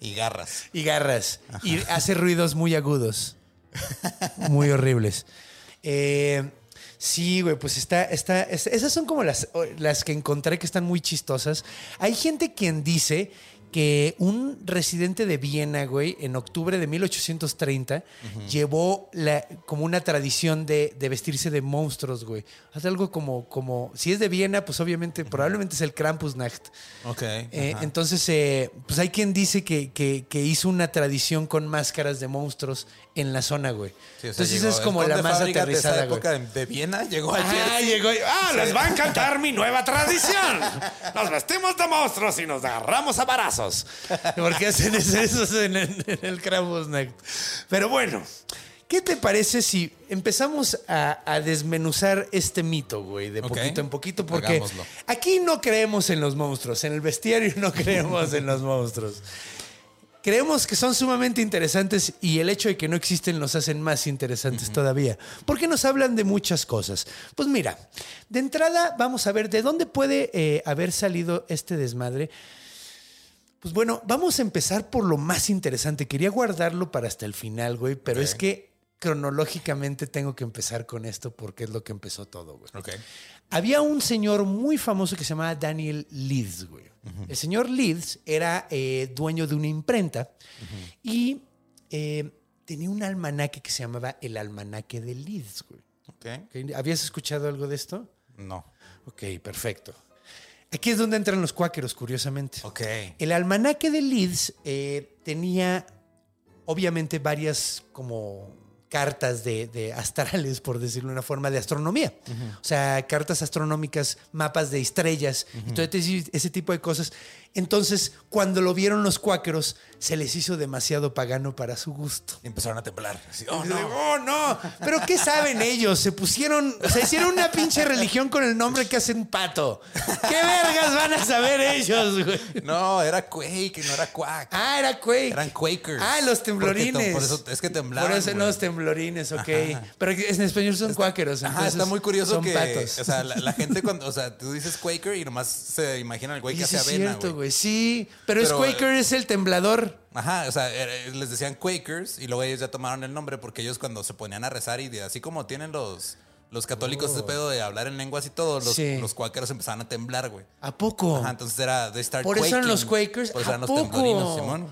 y garras. Y garras. Y hace ruidos muy agudos. Muy horribles. Eh, sí, güey, pues está, está, es- esas son como las, las que encontré que están muy chistosas. Hay gente quien dice que un residente de Viena, güey, en octubre de 1830, llevó la, como una tradición de, de vestirse de monstruos, güey. Hace algo como, como, si es de Viena, pues obviamente, probablemente es el Krampusnacht. Ok. Eh, entonces, eh, pues hay quien dice que, que- que hizo una tradición con máscaras de monstruos en la zona, güey. Sí, o sea, entonces, llegó esa es como la más de esa aterrizada, güey. época de, de Viena llegó ayer. Ah, llegó. y- Ah, les va a encantar mi nueva tradición. Nos vestimos de monstruos y nos agarramos a barazos. Porque hacen eso en el, en el Krampusnacht. Pero bueno, ¿qué te parece si empezamos a, a desmenuzar este mito, güey? De Ok. poquito en poquito, porque Hagámoslo. aquí no creemos en los monstruos. En el bestiario no creemos en los monstruos. Creemos que son sumamente interesantes y el hecho de que no existen los hacen más interesantes todavía. Porque nos hablan de muchas cosas. Pues mira, de entrada vamos a ver de dónde puede eh, haber salido este desmadre. Pues bueno, vamos a empezar por lo más interesante. Quería guardarlo para hasta el final, güey, pero es que cronológicamente tengo que empezar con esto porque es lo que empezó todo, güey. Ok. Había un señor muy famoso que se llamaba Daniel Leeds, güey. El señor Leeds era eh, dueño de una imprenta y eh, tenía un almanaque que se llamaba el almanaque de Leeds, güey. Ok. ¿Ok? ¿Habías escuchado algo de esto? No. Ok, perfecto. Aquí es donde entran los cuáqueros, curiosamente. Ok. El almanaque de Leeds eh, tenía obviamente varias como cartas de, de astrales, por decirlo de una forma, de astronomía. O sea, cartas astronómicas, mapas de estrellas y todo ese, ese tipo de cosas. Entonces, cuando lo vieron los cuáqueros, se les hizo demasiado pagano para su gusto. Y empezaron a temblar. Así, oh, Oh, no. no. no. Pero ¿qué saben ellos? Se pusieron, o sea, hicieron una pinche religión con el nombre que hace un pato. ¿Qué vergas van a saber ellos, güey? No, era Quake, no era Quack. Ah, era Quake. Eran Quakers. Ah, los temblorines. Por eso es que temblaban. Por eso güey. los temblorines, ok. Ajá. Pero en español son cuáqueros. Entonces está muy curioso son que, patos. o sea, la, la gente cuando, o sea, tú dices Quaker y nomás se imagina el güey que hace avena, cierto, güey. Güey. Sí, pero, es Pero, eh, Quaker, es el temblador. Ajá, o sea, les decían Quakers y luego ellos ya tomaron el nombre porque ellos cuando se ponían a rezar y de- así como tienen los, los católicos ese pedo de hablar en lenguas y todo, los, Oh. Sí. los cuáqueros empezaban a temblar, güey. ¿A poco? Ajá, entonces era de start Por eso eran los Quakers. Por eso ¿A eran los temblorinos, Simón.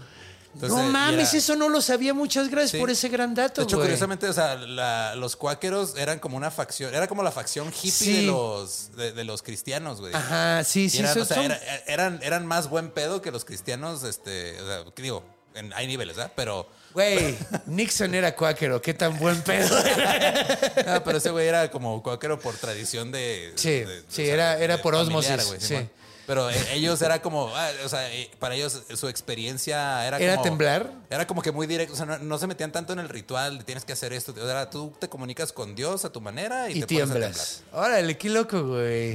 Entonces, no mames, era- eso no lo sabía. Muchas gracias Sí. por ese gran dato, De hecho, curiosamente, o sea, la- los cuáqueros eran como una facción, era como la facción hippie Sí. de los de, de los cristianos, güey. Ajá, sí, sí. eran, o sea, son- era- eran, eran más buen pedo que los cristianos, este, o sea, ¿qué digo, en- hay niveles, ¿verdad? Pero, Güey, Nixon era cuáquero. Qué tan buen pedo ah, pero ese güey era como cuáquero por tradición de. Sí, de- sí, o sea, era- era por ósmosis, güey, sí. Pero eh, ellos era como, ah, o sea, eh, para ellos eh, su experiencia era ¿Era como- temblar? Era como que muy directo, o sea, no, no se metían tanto en el ritual, de tienes que hacer esto. O sea, tú te comunicas con Dios a tu manera y, Y te pones a tiemblas. Órale, qué loco, güey.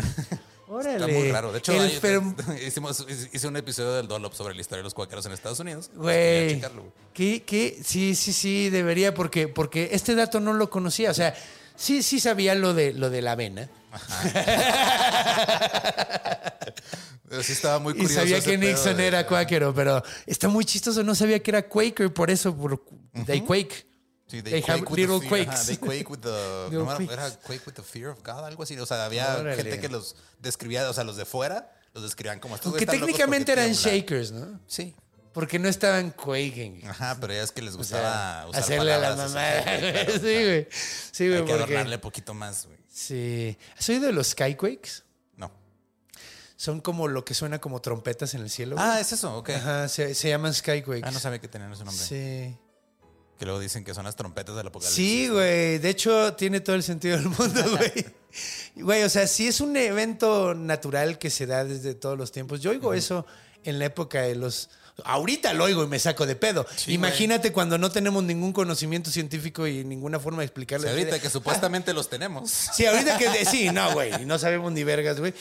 Órale. Está muy raro. De hecho, ferm- hicimos, hice un episodio del Dollop sobre la historia de los cuáqueros en Estados Unidos. Checarlo, güey. ¿Qué, qué? Sí, sí, sí, debería, porque, porque este dato no lo conocía. O sea, sí, sí sabía lo de, lo de la avena. Pero sí estaba muy Y curioso. sabía ese que Nixon de- era cuáquero, pero está muy chistoso. No sabía que era Quaker, por eso, por They Quake. Sí, They have with little the quakes. ajá, they quake with the. ¿cómo era? quake with the fear of God, algo así. O sea, había Órale. gente que los describía, o sea, los de fuera los describían como estos locos técnicamente eran shakers, ¿no? Sí. Porque no estaban quaking. Ajá, pero ya es que les O sea, gustaba usar hacerle a la mamá. claro, sí, güey. Sí, güey, Hay que porque- adornarle poquito más, güey. Sí. ¿Has oído de los skyquakes? No. Son como lo que suena como trompetas en el cielo. güey. Ah, es eso, ok. Ajá, se, se llaman skyquakes. Ah, no sabía que tenían ese nombre. Sí. Que luego dicen que son las trompetas del apocalipsis. Sí, güey. De hecho, tiene todo el sentido del mundo, güey. Güey, o sea, si es un evento natural que se da desde todos los tiempos. Yo oigo eso en la época de los. Ahorita lo oigo y me saco de pedo. Sí, Imagínate cuando no tenemos ningún conocimiento científico y ninguna forma de Sí, explicarlo. ahorita que supuestamente los tenemos. Sí, ahorita que sí, no, güey. y No sabemos ni vergas, güey.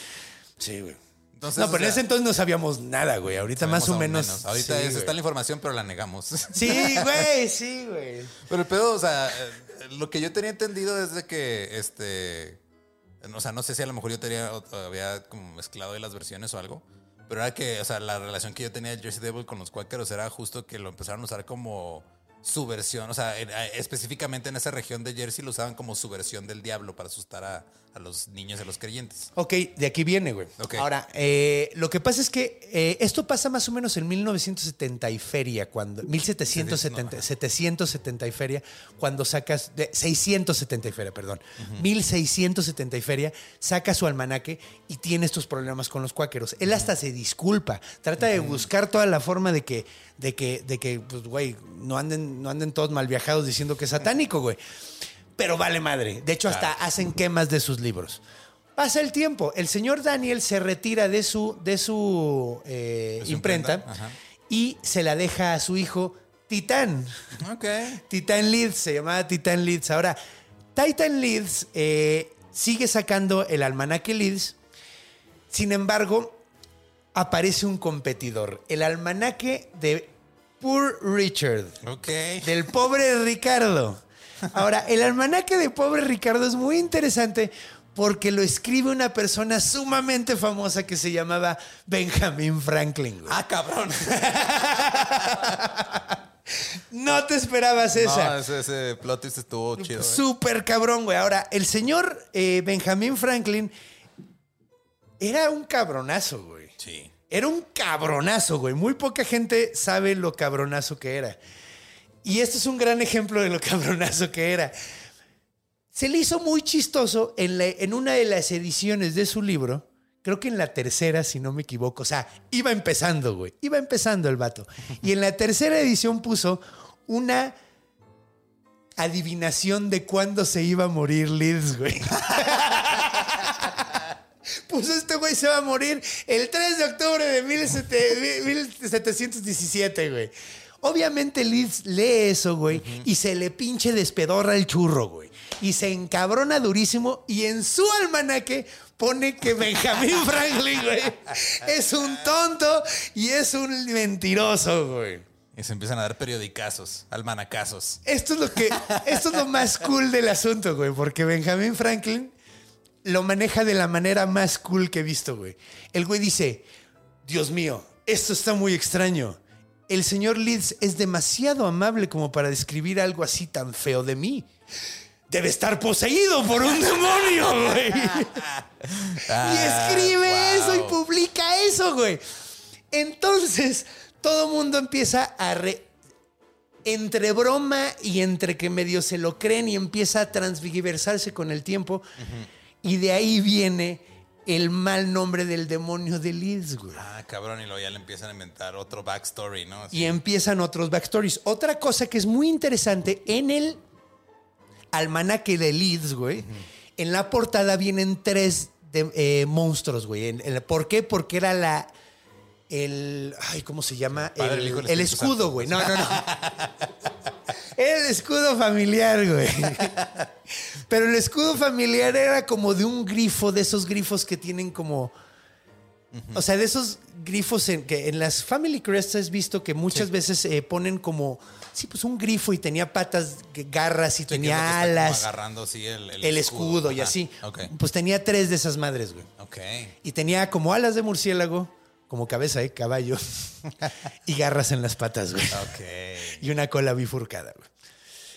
Sí, güey. Entonces, no, pero en ese entonces no sabíamos nada, güey. Ahorita más o menos. Ahorita sí, es- está la información, pero la negamos. Sí, güey, sí, güey. Pero el pedo, o sea, eh, lo que yo tenía entendido es de que, este, o sea, no sé si a lo mejor yo tenía, había como mezclado ahí las versiones o algo, pero era que, o sea, la relación que yo tenía de Jersey Devil con los cuáqueros era justo que lo empezaron a usar como su versión, o sea, en- específicamente en esa región de Jersey lo usaban como su versión del diablo para asustar a, a los niños y a los creyentes. Ok, de aquí viene, güey. Ok. Ahora, eh, lo que pasa es que eh, esto pasa más o menos en 1970 y feria, cuando 1770, no. 770 y feria, cuando sacas, de, 670 y feria, perdón, 1670 y feria, saca su almanaque y tiene estos problemas con los cuáqueros. Él hasta se disculpa, trata de buscar toda la forma de que, de que, de que, pues, güey, no anden, no anden todos mal viajados diciendo que es satánico, güey. Pero vale madre. De hecho, hasta hacen quemas de sus libros. Pasa el tiempo. El señor Daniel se retira de su, de su, eh, imprenta, y se la deja a su hijo Titán. Ok. Titan Leeds, se llamaba Titan Leeds. Ahora, Titan Leeds eh, sigue sacando el almanaque Leeds. Sin embargo, aparece un competidor. El almanaque de Poor Richard. Del pobre Ricardo. Ahora, el almanaque de pobre Ricardo es muy interesante porque lo escribe una persona sumamente famosa que se llamaba Benjamin Franklin. güey. Ah, cabrón. No te esperabas esa. No, ese, ese plot twist estuvo chido. ¿eh? Súper cabrón, güey. Ahora, el señor eh, Benjamin Franklin era un cabronazo, güey. Sí. Era un cabronazo, güey. Muy poca gente sabe lo cabronazo que era. Y este es un gran ejemplo de lo cabronazo que era. Se le hizo muy chistoso en, una de las ediciones de su libro, creo que en la tercera, si no me equivoco. O sea, iba empezando, güey. Iba empezando el vato. Y en la tercera edición puso una adivinación de cuándo se iba a morir Liz, güey. puso este güey se va a morir el 3 de octubre de 17- 1717, güey. Obviamente Liz lee eso, güey, y se le pinche despedorra el churro, güey. Y se encabrona durísimo y en su almanaque pone que Benjamin Franklin, güey, es un tonto y es un mentiroso, güey. Y se empiezan a dar periodicazos, almanacazos. Esto es lo que, esto es lo más cool del asunto, güey, porque Benjamin Franklin lo maneja de la manera más cool que he visto, güey. El güey dice, Dios mío, esto está muy extraño. El señor Leeds es demasiado amable como para describir algo así tan feo de mí. Debe estar poseído por un demonio, güey. y escribe Ah, eso y publica eso, güey. Entonces, todo mundo empieza a re- entre broma y entre que medio se lo creen y empieza a transgiversarse con el tiempo. Y de ahí viene el mal nombre del demonio de Leeds, güey. Ah, cabrón, y luego ya le empiezan a inventar otro backstory, ¿no? Así. Y empiezan otros backstories. Otra cosa que es muy interesante, en el almanaque de Leeds, güey, en la portada vienen tres de- eh, monstruos, güey. En- en- ¿Por qué? Porque era la... El... Ay, ¿cómo se llama? El, el escudo, güey. No, no, no. Era el escudo familiar, güey. Pero el escudo familiar era como de un grifo, de esos grifos que tienen como... O sea, de esos grifos en, que en las Family Crests has visto que muchas veces eh, ponen como... Sí, pues un grifo y tenía patas, garras y Sí, tenía alas. agarrando, sí, el, el El escudo, y así. Ok. Pues tenía tres de esas madres, güey. Ok. Y tenía como alas de murciélago, como cabeza de caballo, y garras en las patas, güey. Ok. Y una cola bifurcada, güey.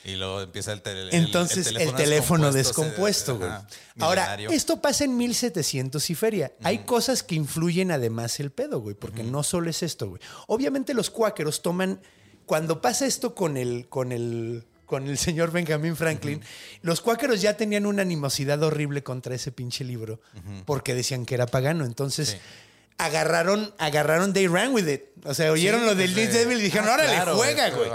Y luego empieza el, tele- el- Entonces, el teléfono, descompuesto, güey. Ahora, esto pasa en 1700 y feria. Hay cosas que influyen además el pedo, güey, porque no solo es esto, güey. Obviamente los cuáqueros toman, cuando pasa esto con el, con el, con el señor Benjamin Franklin, los cuáqueros ya tenían una animosidad horrible contra ese pinche libro, porque decían que era pagano. Entonces... Sí. Agarraron, agarraron, they ran with it. O sea, oyeron Sí, lo del pues, Leeds eh, Devil y dijeron, ah, órale, claro, juega, güey.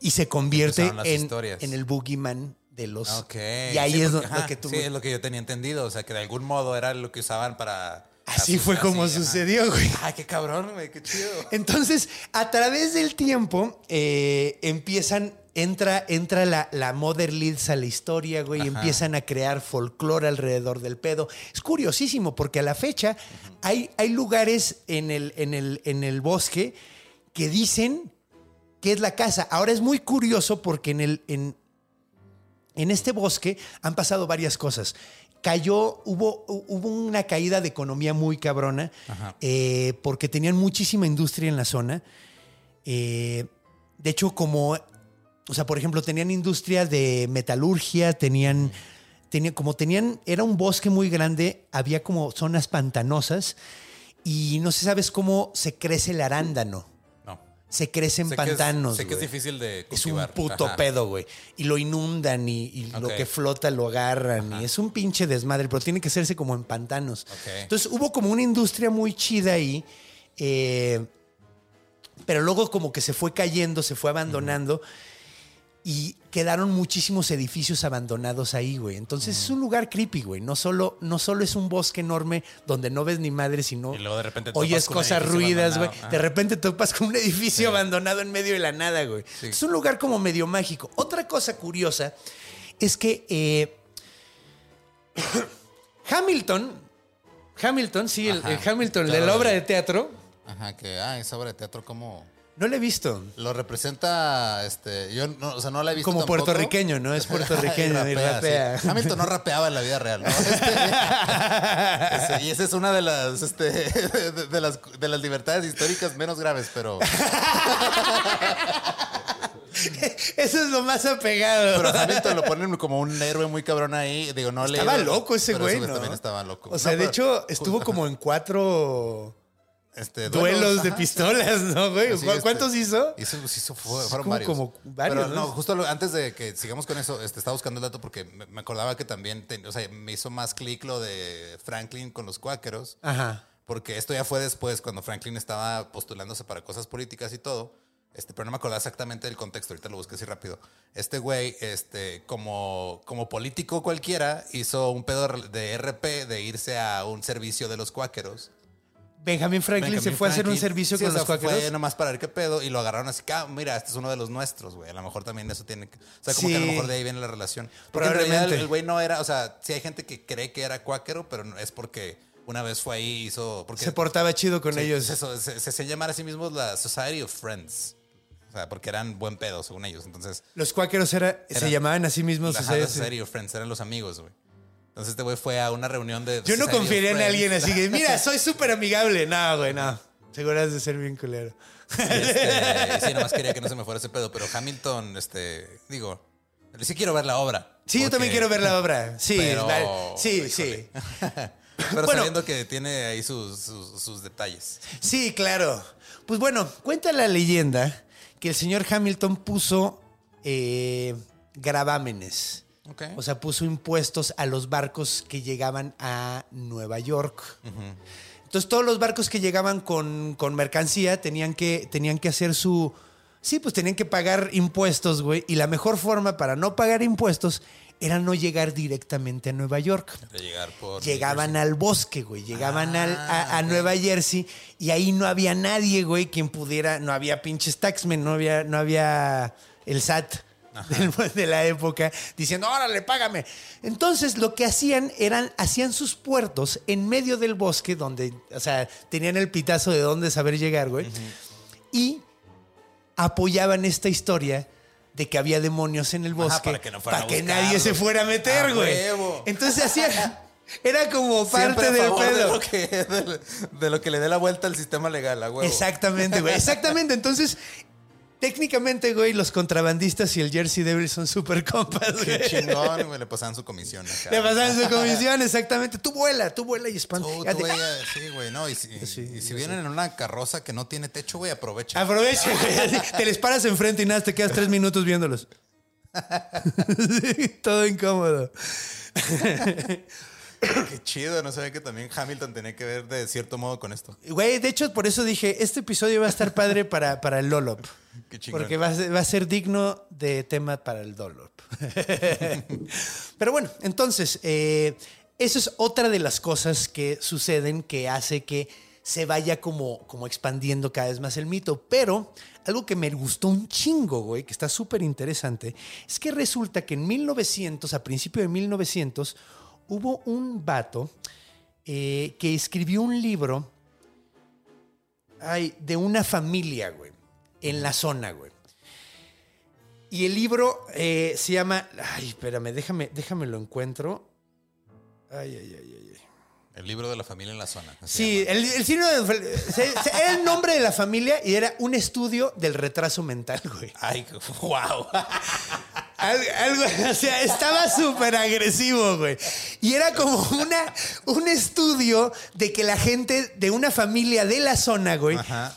Y se convierte en, en el boogeyman de los. Ok. Y ahí Sí, es porque- lo, que tú. Sí, es lo que yo tenía entendido. O sea, que de algún modo era lo que usaban para. Así asustar, fue como así, ajá. sucedió, güey. Ay, qué cabrón, güey, qué chido. Entonces, a través del tiempo, eh, empiezan, entra, entra la, la Mother Leeds a la historia, güey, y empiezan a crear folclore alrededor del pedo. Es curiosísimo, porque a la fecha hay, hay lugares en el, en, el, en el bosque que dicen que es la casa. Ahora es muy curioso porque en el. En, en este bosque han pasado varias cosas. Cayó, hubo, hubo una caída de economía muy cabrona eh, porque tenían muchísima industria en la zona. Eh, de hecho, como, o sea, por ejemplo, tenían industria de metalurgia, tenían, tenían, como tenían, era un bosque muy grande, había como zonas pantanosas y no sé, sabes cómo se crece el arándano. No. Se crece en Sé que es- pantanos. sé que es difícil de Es un cultivar. puto Ajá. pedo, güey. Y lo inundan y, y lo que flota lo agarran. Y es un pinche desmadre, pero tiene que hacerse como en pantanos. Ok. Entonces hubo como una industria muy chida ahí. eh, pero luego como que se fue cayendo, se fue abandonando. Y quedaron muchísimos edificios abandonados ahí, güey. Entonces es un lugar creepy, güey. No solo, no solo es un bosque enorme donde no ves ni madre, sino Y luego de repente oyes cosas ruidas, güey. De repente topas con un edificio abandonado en medio de la nada, güey. Sí. Es un lugar como medio mágico. Otra cosa curiosa es que eh, Hamilton, Hamilton, sí, el, Hamilton de la obra de teatro, Ajá, que, ah, esa obra de teatro, ¿cómo? No la he visto. Lo representa, este, yo, no, o sea, no la he visto Como tampoco. puertorriqueño, ¿no? Es puertorriqueño y rapea. sí. Hamilton no rapeaba en la vida real, ¿no? Este, ese- y esa es una de las, este, de, de las, de las libertades históricas menos graves, pero, Eso es lo más apegado. pero Hamilton lo ponen como un héroe muy cabrón ahí. Digo, no le estaba loco ese güey, ¿no? también estaba loco. O sea, No, de pero- hecho, estuvo como en cuatro este, duelos de ajá. pistolas, ¿no, güey? Sí, ¿Cu- este, ¿Cuántos hizo? Hizo, hizo- fue- Es fueron como- varios. como varios, Pero ¿no? justo lo- antes de que sigamos con eso, este, estaba buscando el dato porque me, me acordaba que también, te- o sea, me hizo más clic lo de Franklin con los cuáqueros. Ajá. Porque esto ya fue después, cuando Franklin estaba postulándose para cosas políticas y todo. Este, pero no me acuerdo exactamente del contexto, ahorita lo busqué así rápido. Este güey, este, como, como político cualquiera, hizo un pedo de RP de irse a un servicio de los cuáqueros. Benjamin Franklin Benjamin se fue a hacer un servicio Sí, con o sea, los cuáqueros. Fue nomás para ver qué pedo y lo agarraron así, ah, mira, este es uno de los nuestros, güey. A lo mejor también eso tiene que. O sea, como que a lo mejor de ahí viene la relación. Porque en realidad el- güey no era, o sea, sí hay gente que cree que era cuáquero, pero es porque una vez fue ahí y hizo. Porque Se portaba chido con Sí, ellos. Eso, se, se, se llamar a sí mismos la Society of Friends. O sea, porque eran buen pedo, según ellos. Entonces, Los cuáqueros era, se llamaban a sí mismos. la sea, Society of Friends eran los amigos, güey. Entonces este güey fue a una reunión de. Yo no confiaría en alguien así que, mira, soy súper amigable. No, güey, no. Seguro has de ser bien culero. Este, sí, nomás quería que no se me fuera ese pedo. Pero Hamilton, este, digo, sí quiero ver la obra. Sí, yo también quiero ver la obra. Sí, Pero- la- sí, híjole. sí. Pero Bueno. sabiendo que tiene ahí sus, sus, sus detalles. Sí, claro. Pues bueno, cuenta la leyenda que el señor Hamilton puso eh, gravámenes. O sea, puso impuestos a los barcos que llegaban a Nueva York. Entonces, todos los barcos que llegaban con, con mercancía tenían que, tenían que hacer su. Sí, pues tenían que pagar impuestos, güey. Y la mejor forma para no pagar impuestos era no llegar directamente a Nueva York. De llegar por. Llegaban al bosque, güey. Llegaban al- a, a Ah, ok. Nueva Jersey y ahí no había nadie, güey, quien pudiera. No había pinches taxmen, no había, no había el SAT de la época diciendo, órale, págame. Entonces lo que hacían eran, hacían sus puertos en medio del bosque donde, o sea, tenían el pitazo de dónde saber llegar, güey. Y apoyaban esta historia de que había demonios en el Ajá, bosque para que no fueran para a que nadie se fuera a meter, güey. Entonces hacía era como parte del de pedo. lo, que, de, de lo que le dé la vuelta al sistema legal, huevo. Exactamente, güey. Exactamente. Entonces, técnicamente, güey, los contrabandistas y el Jersey Devil son súper compas, Qué güey. chingón, güey. Le pasaban su comisión acá. Le pasaban su comisión, exactamente. Tú vuela, tú vuela y espanta. Tú, tú, sí, güey, no. Y si, Sí, y si yo vienen en una carroza que no tiene techo, güey, aprovecha. Aprovecha, güey. Te les paras enfrente y nada, te quedas tres minutos viéndolos. Sí, Todo incómodo. Qué chido, no sabía que también Hamilton tenía que ver de cierto modo con esto. Güey, de hecho, por eso dije, este episodio va a estar padre para, para el Lolop. Qué chingón. Porque va a, ser, va a ser digno de tema para el Dolop. Pero bueno, entonces, eh, eso es otra de las cosas que suceden que hace que se vaya como, como expandiendo cada vez más el mito. Pero algo que me gustó un chingo, güey, que está súper interesante, es que resulta que en 1900, a principio de 1900, hubo un vato eh, que escribió un libro de una familia, güey, en la zona, güey. Y el libro eh, se llama. Ay, espérame, déjame, déjame lo encuentro. Ay, ay. ay. El libro de la familia en la zona. Sí, el, el signo de- se- se- era el nombre de la familia y era un estudio del retraso mental, güey. Ay, wow. Al- Algo, o sea, estaba súper agresivo, güey. Y era como una, un estudio de que la gente de una familia de la zona, güey, Ajá.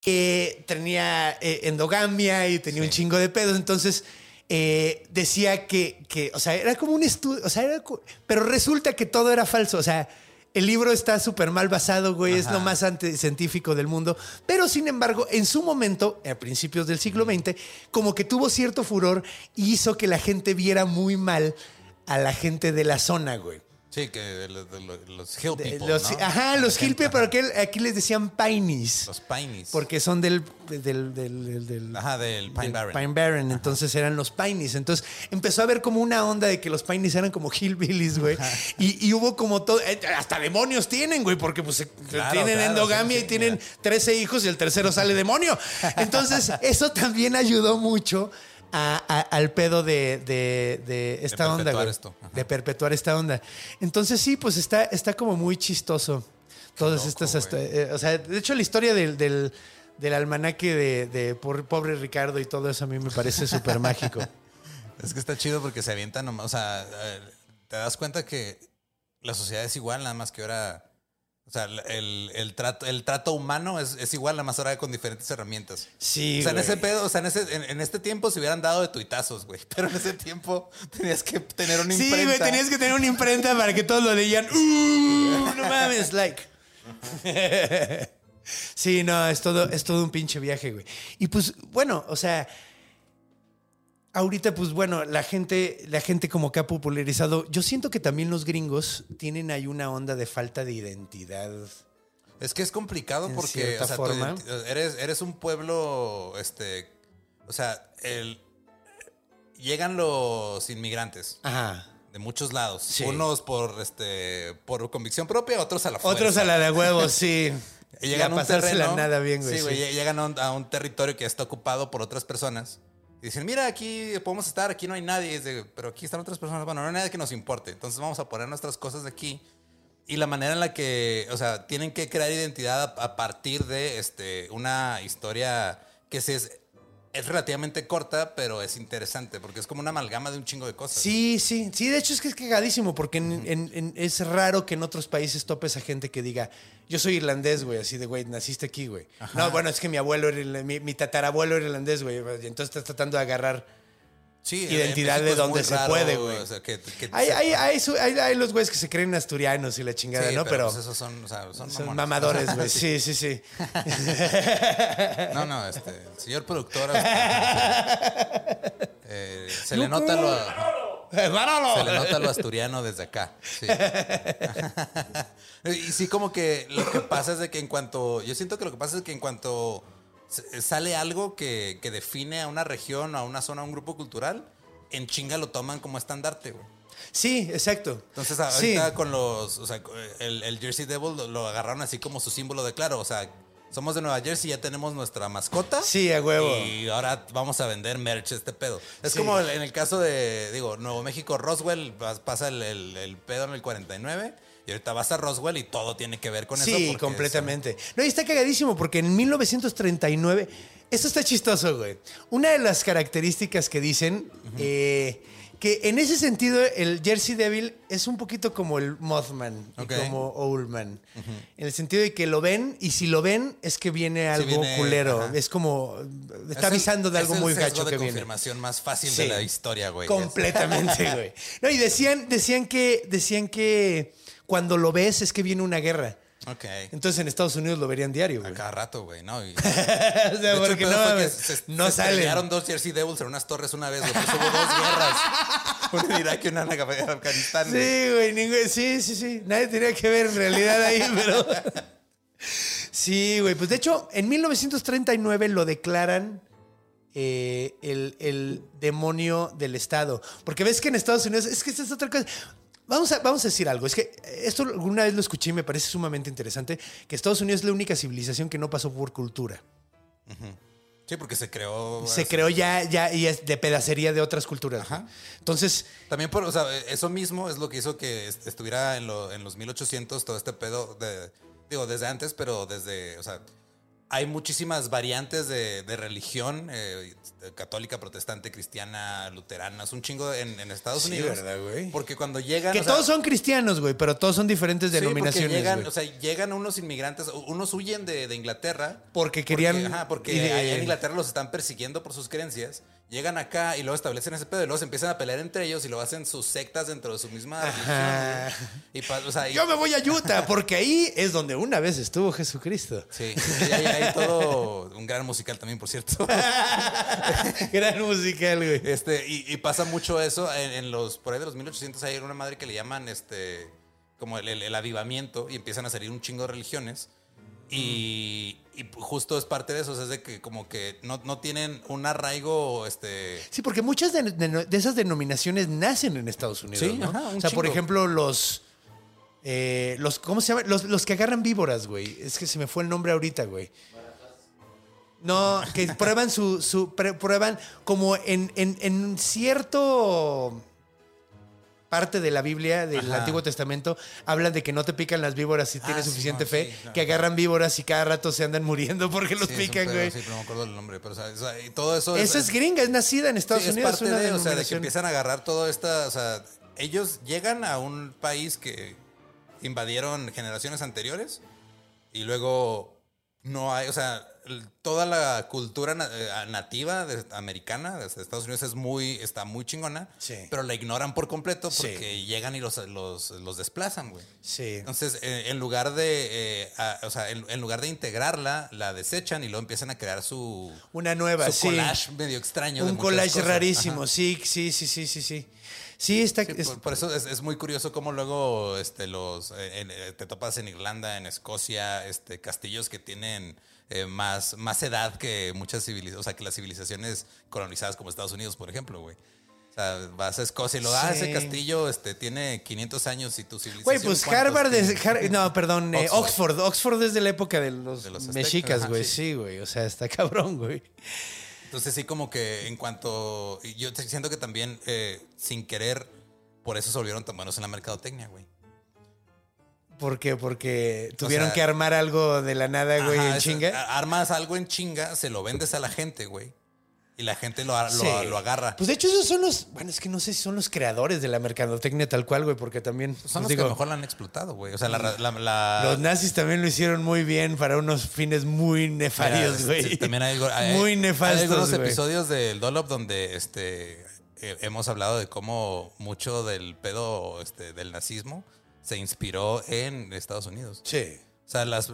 Que tenía eh, endogamia y tenía un chingo de pedos. Entonces eh, decía que, que, o sea, era como un estudio, o sea, era pero resulta que todo era falso. O sea, el libro está súper mal basado, güey, es lo más anticientífico del mundo. Pero sin embargo, en su momento, a principios del siglo XX, como que tuvo cierto furor y hizo que la gente viera muy mal a la gente de la zona, güey. Sí, que de los, de los- hill De- people, los- ¿no? Ajá, los Gente, hill people, ajá. pero aquí, aquí les decían pinies. Los Pineys. Porque son del, del, del, del- Ajá, del Pine del Barren. Pine Barren, entonces eran los Pineys. Entonces empezó a haber como una onda de que los Pineys eran como hillbillies, güey. Y, y hubo como todo, eh, hasta demonios tienen, güey, porque pues Claro, tienen claro, endogamia sí, y tienen mira. 13 hijos y el tercero sale demonio. Entonces eso también ayudó mucho a- a- al pedo de, de- de esta onda, perpetuar güey. esto. De perpetuar esta onda. Entonces sí, pues está, está como muy chistoso Todas loco, estas, hasta- güey. eh, o sea, de hecho la historia del, del, del almanaque de, de por- pobre Ricardo y todo eso a mí me parece súper mágico. Es que está chido porque se avientan nomás. O sea, eh, te das cuenta que la sociedad es igual, nada más que ahora. O sea, el, el trato, el trato humano es, es igual, nada más ahora con diferentes herramientas. Sí, o sea, en ese pedo, o sea, en, ese, en, en este tiempo se hubieran dado de tuitazos, güey. Pero en ese tiempo tenías que tener una Sí, imprenta. güey, tenías que tener una imprenta para que todos lo leían. ¡Uh! No mames, like. Sí, no, es todo, es todo un pinche viaje, güey. Y pues, bueno, o sea, ahorita, pues bueno, la gente, la gente como que ha popularizado. Yo siento que también los gringos tienen ahí una onda de falta de identidad. Es que es complicado porque o sea, forma. eres, eres un pueblo, este, o sea, el, llegan los inmigrantes Ajá. de muchos lados, Sí. unos por este, por convicción propia, otros a la fuerza. Otros a la de huevos, sí. Llegan a un terreno, nada bien, güey. Sí, güey, sí. llegan a un, a un territorio que está ocupado por otras personas. Y dicen, mira, aquí podemos estar, aquí no hay nadie. Pero aquí están otras personas. Bueno, no hay nadie que nos importe. Entonces vamos a poner nuestras cosas aquí. Y la manera en la que, o sea, tienen que crear identidad a, partir de este, una historia que sí es, es relativamente corta, pero es interesante, porque es como una amalgama de un chingo de cosas. Sí, sí, sí, de hecho es que es cagadísimo porque en- en- en- es raro que en otros países topes a gente que diga, yo soy irlandés, güey, así de, güey, naciste aquí, güey. No, bueno, es que mi abuelo era, mi, mi tatarabuelo era irlandés, güey, entonces estás tratando de agarrar. Sí, en- identidad en de donde se raro, puede, güey. o sea, que- que Hay, hay, hay, su- hay- hay los güeyes que se creen asturianos y la chingada, Sí, ¿no? Pero, pues esos son, o sea, son, son mamones. mamadores, güey, sí, sí, sí. No, no, este, señor productor. este, eh, se le nota lo, ¡Máralo! se le nota lo asturiano desde acá. Sí. y sí, como que lo que pasa es de que en cuanto, yo siento que lo que pasa es que en cuanto sale algo que, que define a una región, a una zona, a un grupo cultural, en chinga lo toman como estandarte, güey. Sí, exacto. Entonces Sí. ahorita con los, o sea, el, el Jersey Devil lo, lo agarraron así como su símbolo de claro, o sea, somos de Nueva Jersey, ya tenemos nuestra mascota. Sí, a huevo. Y ahora vamos a vender merch este pedo. Es Sí. como en el caso de, digo, Nuevo México, Roswell, pas- pasa el, el- el pedo en el 49 y ahorita vas a Roswell y todo tiene que ver con eso. Sí, completamente. No, y está cagadísimo porque en 1939, esto está chistoso, güey. Una de las características que dicen, eh, que en ese sentido el Jersey Devil es un poquito como el Mothman y Ok. como Owlman. En el sentido de que lo ven y si lo ven es que viene algo viene, culero. ajá. Es como, es está el- avisando de es algo muy gacho que viene. confirmación más fácil Sí. de la historia, güey. Completamente, güey. No, y decían, decían que, decían que cuando lo ves es que viene una guerra. Ok. Entonces en Estados Unidos lo verían diario, A güey. cada rato, güey, ¿no? Y- O sea, porque no, mames, se, no se estrellaron dos Jersey Devils en unas torres una vez, güey. Pues hubo dos guerras. Una en Irak y una en Afganistán. Sí, güey, ningún- sí, sí, sí. Nadie tenía que ver en realidad ahí, pero. Sí, güey. Pues de hecho, en 1939 lo declaran eh, el, el demonio del Estado. Porque ves que en Estados Unidos. Es que esta es otra cosa. Vamos a, vamos a decir algo. Es que esto alguna vez lo escuché y me parece sumamente interesante. Que Estados Unidos es la única civilización que no pasó por cultura. Sí, porque se creó. Se creó ya, ya y es de pedacería de otras culturas. Ajá. Entonces, También por, o sea, eso mismo es lo que hizo que est- estuviera en, lo- en los 1800 todo este pedo de, digo, desde antes, pero desde, o sea, hay muchísimas variantes de, de religión, eh, católica, protestante, cristiana, luterana, es un chingo en, en Estados Sí, Unidos. ¿verdad, güey? Porque cuando llegan... que o sea, todos son cristianos, güey, pero todos son diferentes sí, denominaciones. llegan, güey. o sea, llegan unos inmigrantes, unos huyen de, de Inglaterra. Porque querían- Porque, ajá, porque allá en Inglaterra los están persiguiendo por sus creencias. Llegan acá y luego establecen ese pedo y luego se empiezan a pelear entre ellos y lo hacen sus sectas dentro de su misma. Y, o sea, y- Yo me voy a Utah porque ahí es donde una vez estuvo Jesucristo. Sí, y hay, hay todo un gran musical también, por cierto. Gran musical, güey. Este, y, y pasa mucho eso en, en los, por ahí de los 1800 hay una madre que le llaman este, como el, el- el avivamiento y empiezan a salir un chingo de religiones. Y, y justo es parte de eso, o sea, es de que como que no, no tienen un arraigo, este... Sí, porque muchas de, de- de esas denominaciones nacen en Estados Unidos. Sí, ¿no? ajá, un o sea, por ejemplo, los. eh, los ¿Cómo se llama? Los, los que agarran víboras, güey. Es que se me fue el nombre ahorita, güey. No, que prueban su. su prueban como en, en, en cierto. Parte de la Biblia, del Ajá. Antiguo Testamento, hablan de que no te pican las víboras si Ah, tienes sí, suficiente no, fe, sí, que agarran víboras y cada rato se andan muriendo porque los Sí, es pican, pedo, güey. Sí, pero no me acuerdo el nombre. Pero, o sea, o sea, y todo eso Esa es gringa, es nacida en Estados sí, es Unidos. parte una de, o sea, de que empiezan a agarrar todo esta, o sea, ellos llegan a un país que invadieron generaciones anteriores y luego no hay, o sea, toda la cultura eh, nativa de- americana de Estados Unidos es muy, está muy chingona, Sí. pero la ignoran por completo Sí. porque llegan y los, los, los desplazan, güey. Sí. Entonces, eh, en lugar de, eh, a- o sea, en, en lugar de integrarla, la desechan y luego empiezan a crear su, Una nueva, su sí. collage medio extraño. Un collage cosas. rarísimo, Ajá. sí, sí, sí, sí, sí, sí. Sí, está... Sí, es- por, por eso es, es muy curioso cómo luego este, los, eh, eh, te topas en Irlanda, en Escocia, este, castillos que tienen eh, más, más edad que muchas civilizaciones, o sea, que las civilizaciones colonizadas como Estados Unidos, por ejemplo, güey. O sea, vas a Escocia y lo ah, ese castillo este, tiene 500 años y tu civilización. Güey, pues ¿cuántos Harvard es... Har- no, perdón, eh, Oxford. Oxford. Oxford es de la época de los, De los aztecas, mexicas, güey. sí. Sí, güey. O sea, está cabrón, güey. Entonces sí como que en cuanto... Yo siento que también eh, sin querer, por eso se volvieron tan buenos en la mercadotecnia, güey. ¿Por qué? Porque tuvieron sea- que armar algo de la nada, güey, en chinga. Armas algo en chinga, se lo vendes a la gente, güey. Y la gente lo, lo, Sí. lo agarra. Pues de hecho esos son los, bueno, es que no sé si son los creadores de la mercadotecnia tal cual, güey, porque también, Son pues los digo, que mejor la han explotado, güey. O sea, la... la- la- los nazis también lo hicieron muy bien para unos fines muy nefarios, güey. También hay, hay- muy hay nefastos, algunos güey. episodios del Dolop donde este, eh, hemos hablado de cómo mucho del pedo este, del nazismo se inspiró en Estados Unidos. Sí. O sea, las,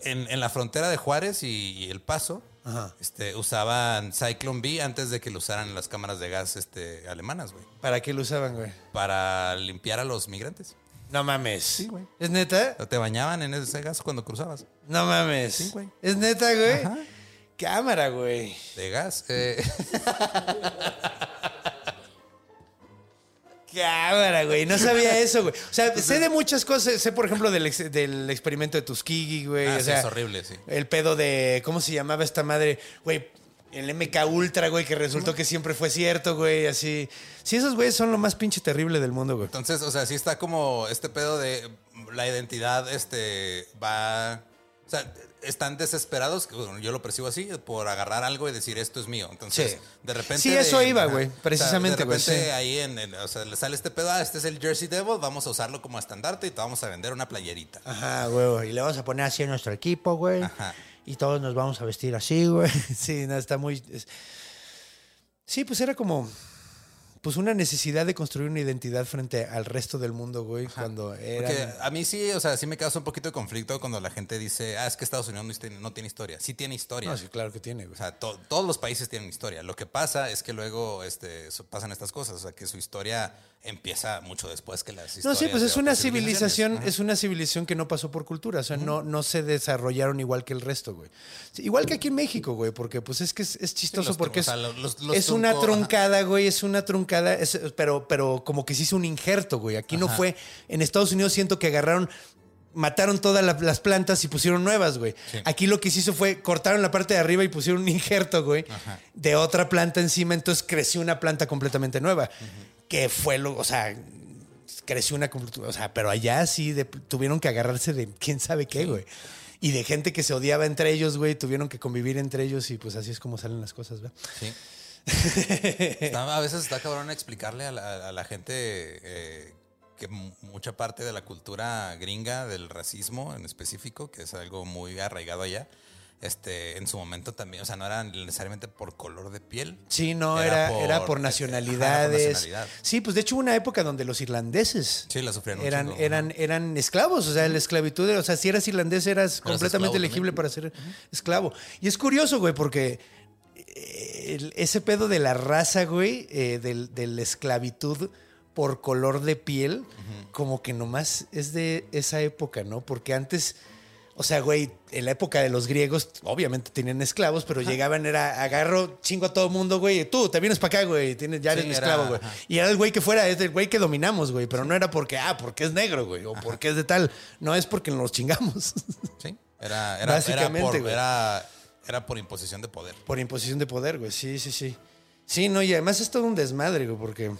en, en la frontera de Juárez y, y El Paso, Ajá. este, usaban Cyclone B antes de que lo usaran las cámaras de gas este, alemanas, güey. ¿Para qué lo usaban, güey? Para limpiar a los migrantes. No mames. Sí, güey. ¿Es neta? Te bañaban en ese gas cuando cruzabas. No mames. Sí, güey. ¿Es neta, güey? Ajá. Cámara, güey. De gas. eh, Cámara, güey. No sabía eso, güey. O sea, sé de muchas cosas. Sé, por ejemplo, del, ex- del experimento de Tuskegee, güey. ah, o sí, sea, es horrible, sí. El pedo de. ¿Cómo se llamaba esta madre? Güey. El MK Ultra, güey, que resultó que siempre fue cierto, güey, así. Sí, esos güeyes son lo más pinche terrible del mundo, güey. Entonces, o sea, sí está como este pedo de la identidad, este, va... O sea, están desesperados, bueno, yo lo percibo así, por agarrar algo y decir esto es mío. Entonces, Sí. de repente... Sí, eso de- iba, güey, O sea, precisamente, de güey, repente sí. ahí en, en- o sea, le sale este pedo, ah, este es el Jersey Devil, vamos a usarlo como estandarte y te vamos a vender una playerita. Ajá, güey. Y le vamos a poner así a nuestro equipo, güey. Ajá. Y todos nos vamos a vestir así, güey. Sí, no, está muy. es- Sí, pues era como. Pues una necesidad de construir una identidad frente al resto del mundo, güey. Cuando era. Porque a mí sí, o sea, sí me causa un poquito de conflicto cuando la gente dice, ah, es que Estados Unidos no tiene, no tiene historia. Sí tiene historia. No, sí, claro que tiene, güey. O sea, to- todos los países tienen historia. Lo que pasa es que luego este, pasan estas cosas. O sea, que su historia empieza mucho después que las No, sí, pues es una civilización, es una civilización que no pasó por cultura, o sea, no, no se desarrollaron igual que el resto, güey. Sí, igual que aquí en México, güey, porque pues es que es, es chistoso tru- porque o es, sea, los- los- es una truncada, güey, es una truncada, es- pero, pero como que se hizo un injerto, güey. Aquí no fue, en Estados Unidos siento que agarraron mataron todas la- las plantas y pusieron nuevas, güey. Sí. Aquí lo que se hizo fue cortaron la parte de arriba y pusieron un injerto, güey, Ajá. de otra planta encima, entonces creció una planta completamente nueva. Que fue lo, o sea, creció una, o sea, pero allá sí de- tuvieron que agarrarse de quién sabe qué, güey. Y de gente que se odiaba entre ellos, güey, tuvieron que convivir entre ellos y pues así es como salen las cosas, ¿verdad? Sí. Está- a veces está cabrón explicarle a la, a la gente eh, que mu- mucha parte de la cultura gringa, del racismo en específico, que es algo muy arraigado allá, este, en su momento también, o sea, no era necesariamente por color de piel. Sí, no, era, Era era, por- era por nacionalidades. nacionalidad. Sí, pues de hecho hubo una época donde los irlandeses Sí, la eran, chingo. eran, eran esclavos. O sea, la esclavitud, o sea, si eras irlandés eras completamente elegible también. para ser esclavo. Y es curioso, güey, porque eh, el- ese pedo de la raza, güey, eh, del- de la esclavitud por color de piel, como que nomás es de esa época, ¿no? Porque antes... O sea, güey, en la época de los griegos, obviamente tenían esclavos, pero llegaban, era agarro, chingo a todo mundo, güey. Tú te vienes para acá, güey. Tienes, ya Sí, eres mi era- esclavo, güey. Y era el güey que fuera, es el güey que dominamos, güey. Pero no era porque, ah, porque es negro, güey. O porque es de tal. No es porque nos chingamos. Sí, era, era, era, Básicamente, por, güey. era, era por imposición de poder. Por imposición de poder, güey. Sí, sí, sí. Sí, no, y además es todo un desmadre, güey, porque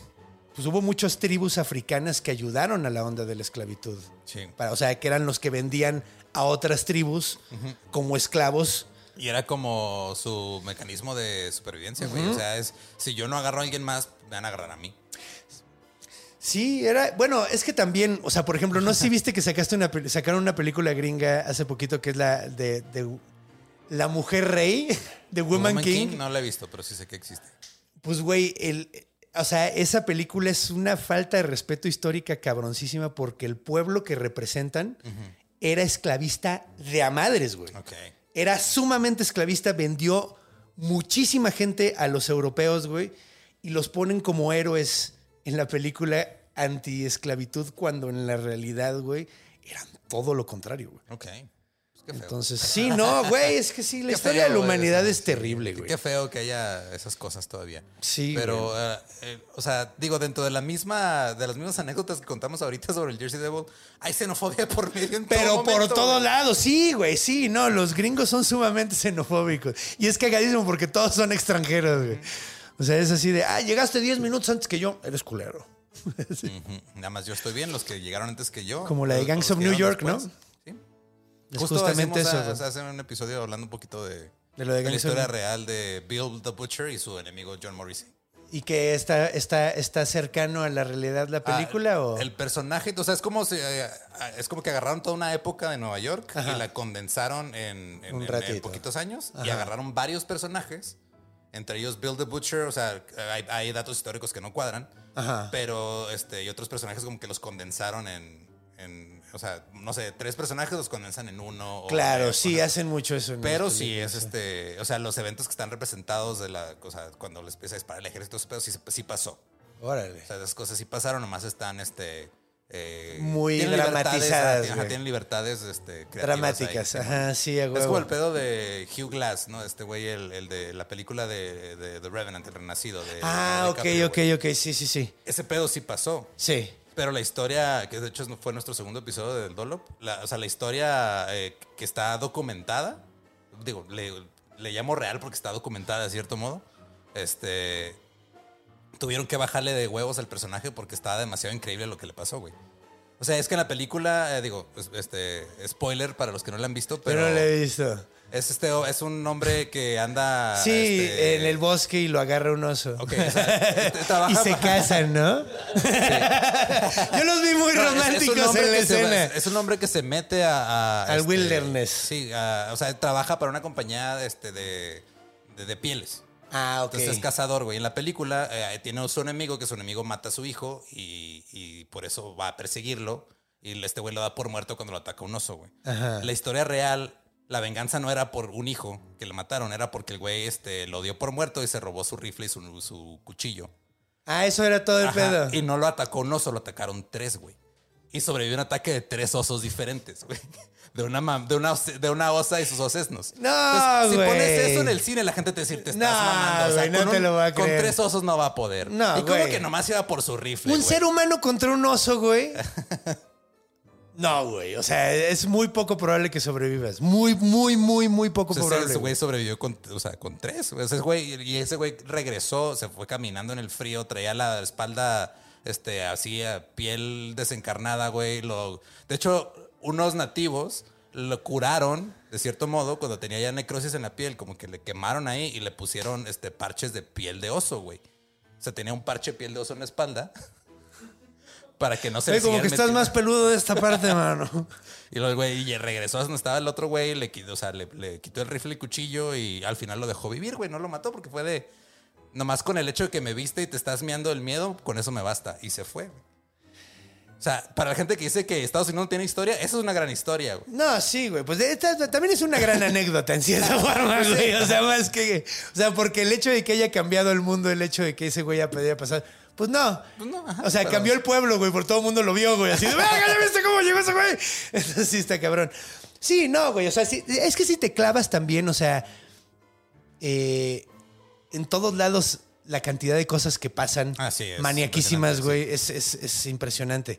pues hubo muchas tribus africanas que ayudaron a la onda de la esclavitud. Sí. Para- o sea, que eran los que vendían a otras tribus como esclavos. Y era como su mecanismo de supervivencia, güey. O sea, es si yo no agarro a alguien más, me van a agarrar a mí. Sí, era. Bueno, es que también, o sea, por ejemplo, no sé si viste que sacaste una, sacaron una película gringa hace poquito que es la de, de La Mujer Rey, de Woman, Woman King. No la he visto, pero sí sé que existe. Pues, güey, el. O sea, esa película es una falta de respeto histórica cabroncísima porque el pueblo que representan era esclavista de a madres, güey. Ok. Era sumamente esclavista, vendió muchísima gente a los europeos, güey, y los ponen como héroes en la película anti-esclavitud cuando en la realidad, güey, eran todo lo contrario, güey. Ok. Entonces, sí, no, güey, es que sí, la Qué historia feo, de la humanidad es terrible, güey. Qué feo que haya esas cosas todavía. Sí, Pero, eh, eh, o sea, digo, dentro de la misma, de las mismas anécdotas que contamos ahorita sobre el Jersey Devil, hay xenofobia por medio en todo Pero por momento, todos lados, sí, güey, sí, no, los gringos son sumamente xenofóbicos. Y es cagadísimo porque todos son extranjeros, güey. O sea, es así de, ah, llegaste 10 minutos antes que yo, eres culero. Nada más yo estoy bien, los que llegaron antes que yo. Como la de Gangs of New York, ¿no? después. Sí. Es Justo justamente eso, a- un episodio hablando un poquito de, De lo de la historia real de Bill the Butcher y su enemigo John Morrissey. ¿Y que está, está, está cercano a la realidad la película Ah, o...? El personaje, o sea, es como, si, eh, es como que agarraron toda una época de Nueva York y la condensaron en, en- Un en- poquitos años y agarraron varios personajes, entre ellos Bill the Butcher, o sea, hay, hay datos históricos que no cuadran, Ajá. pero este, y otros personajes como que los condensaron en, en, o sea, no sé, tres personajes los condensan en uno. Claro, o- sí, hacen mucho eso. en Pero sí películas, es este, o sea, los eventos que están representados de la, o sea, cuando les empieza a disparar el ejército, pedos, sí, sí pasó. Órale. O sea, esas cosas sí pasaron, nomás están este. eh, Muy tienen libertades, dramatizadas, ajá, tienen libertades este, Dramáticas, ahí. ajá, sí, Es como el pedo de Hugh Glass, ¿no? Este güey, el, el de la película de, de The Revenant, el renacido. De, Ah, de ok, ok, ok, sí, sí, sí. Ese pedo sí pasó. Sí. Pero la historia, que de hecho fue nuestro segundo episodio del Dolop, la- o sea, la historia eh, que está documentada, digo, le, le llamo real porque está documentada de cierto modo, este, tuvieron que bajarle de huevos al personaje porque estaba demasiado increíble lo que le pasó, güey. O sea, es que en la película, eh, digo, es- este, spoiler para los que no la han visto, Pero pero no lo he visto. Es, este, es un hombre que anda... Sí, este, en el bosque y lo agarra un oso. Ok, o sea, y se casan, ¿no? Yo los vi muy No, es- es románticos hombre en la se escena. es un hombre que se mete a, a, Al este, wilderness. Sí, a- o sea, trabaja para una compañía este, de, de, de pieles. ah, ok. Entonces es cazador, güey. En la película eh, tiene a su enemigo, que su enemigo mata a su hijo y, y por eso va a perseguirlo. Y este güey lo da por muerto cuando lo ataca un oso, güey. Ajá. La historia real, la venganza no era por un hijo que le mataron, era porque el güey este, lo dio por muerto y se robó su rifle y su, su cuchillo. Ah, eso era todo el Ajá, pedo. Y no lo atacó un oso, lo atacaron tres, güey. Y sobrevivió un ataque de tres osos diferentes, güey. De una, mam- de, una, os- de una osa y sus osesnos. No, Entonces, Si güey. pones eso en el cine, la gente te dice, te estás No, mamando. O sea, güey, no con, te un- lo voy a con creer. tres osos no va a poder. No, y como güey. que nomás iba por su rifle, Un güey. ser humano contra un oso, güey. No, güey. O sea, es muy poco probable que sobrevivas. Muy, muy, muy, muy poco O sea, probable. ese güey. sobrevivió con, o sea, con tres. güey. Ese güey, y ese güey regresó, se fue caminando en el frío, traía la espalda este, así, a piel desencarnada, güey. Lo, de hecho, unos nativos lo curaron, de cierto modo, cuando tenía ya necrosis en la piel, como que le quemaron ahí y le pusieron este, parches de piel de oso, güey. O sea, tenía un parche de piel de oso en la espalda. Para que no se le como que estás metiendo- más peludo de esta parte, mano. y luego, güey, y regresó a donde estaba el otro güey, le quitó, o sea, le, le quitó el rifle y cuchillo y al final lo dejó vivir, güey, no lo mató porque fue de... Nomás con el hecho de que me viste y te estás miando el miedo, con eso me basta. Y se fue, güey. O sea, para la gente que dice que Estados Unidos no tiene historia, esa es una gran historia, güey. No, sí, güey. Pues esta también es una gran anécdota en cierta forma, güey. O sea, más que. O sea, porque el hecho de que haya cambiado el mundo, el hecho de que ese güey ya podía pasar. Pues no. Pues no, ajá, o sea, pero- cambió el pueblo, güey, por todo el mundo lo vio, güey. Así de, ¡venga, ya viste cómo llegó ese güey! Entonces sí está cabrón. Sí, no, güey. O sea, sí, es que si te clavas también, o sea. eh, en todos lados, la cantidad de cosas que pasan Así es, maniaquísimas, güey, es, es- es impresionante.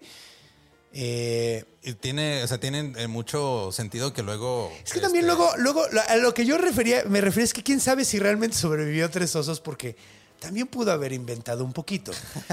Eh, Y tiene, o sea, tiene eh, mucho sentido que luego... Es que también este, luego, luego, lo- a lo que yo refería, me refería es que quién sabe si realmente sobrevivió tres osos porque también pudo haber inventado un poquito.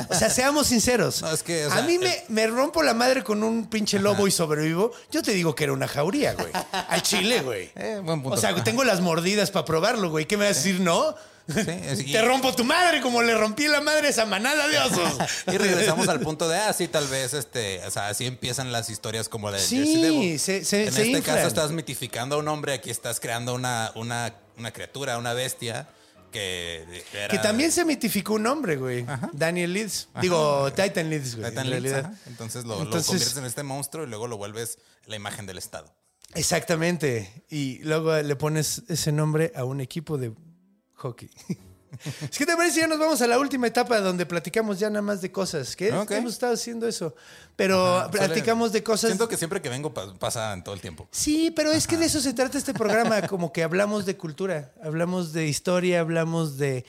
O sea, seamos sinceros. No, es que, o a mí me, me rompo la madre con un pinche lobo y sobrevivo. Yo te digo que era una jauría, güey. Al chile, güey. Eh, buen punto. O sea, tengo las mordidas para probarlo, güey. ¿Qué me vas a decir, no? Sí, es- y- Te rompo tu madre como le rompí la madre a esa manada de osos. Y regresamos al punto de, ah, sí, tal vez, este, o sea, así empiezan las historias como de Sí, se- se- En se este inflan. caso estás mitificando a un hombre, aquí estás creando una, una, una criatura, una bestia que era... Que también se mitificó un hombre, güey. Daniel Leeds. Digo, Titan Leeds, güey. Titan en Leeds, realidad. Entonces, lo, lo Entonces- conviertes en este monstruo y luego lo vuelves la imagen del Estado. Exactamente. Y luego le pones ese nombre a un equipo de hockey. Es que te parece, ya nos vamos a la última etapa donde platicamos ya nada más de cosas. Que Ok. hemos estado haciendo eso. Pero platicamos de cosas. Siento que siempre que vengo pa- pasa en todo el tiempo. Sí, pero es que de eso se trata este programa, como que hablamos de cultura, hablamos de historia, hablamos de...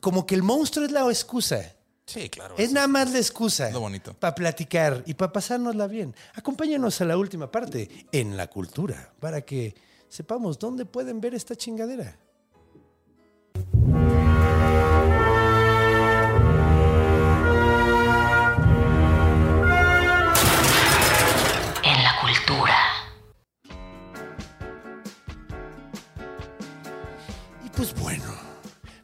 Como que el monstruo es la excusa. Sí, claro. Es nada más la excusa. Lo bonito. Para platicar y para pasárnosla bien. Acompáñanos a la última parte, en la cultura, para que sepamos dónde pueden ver esta chingadera.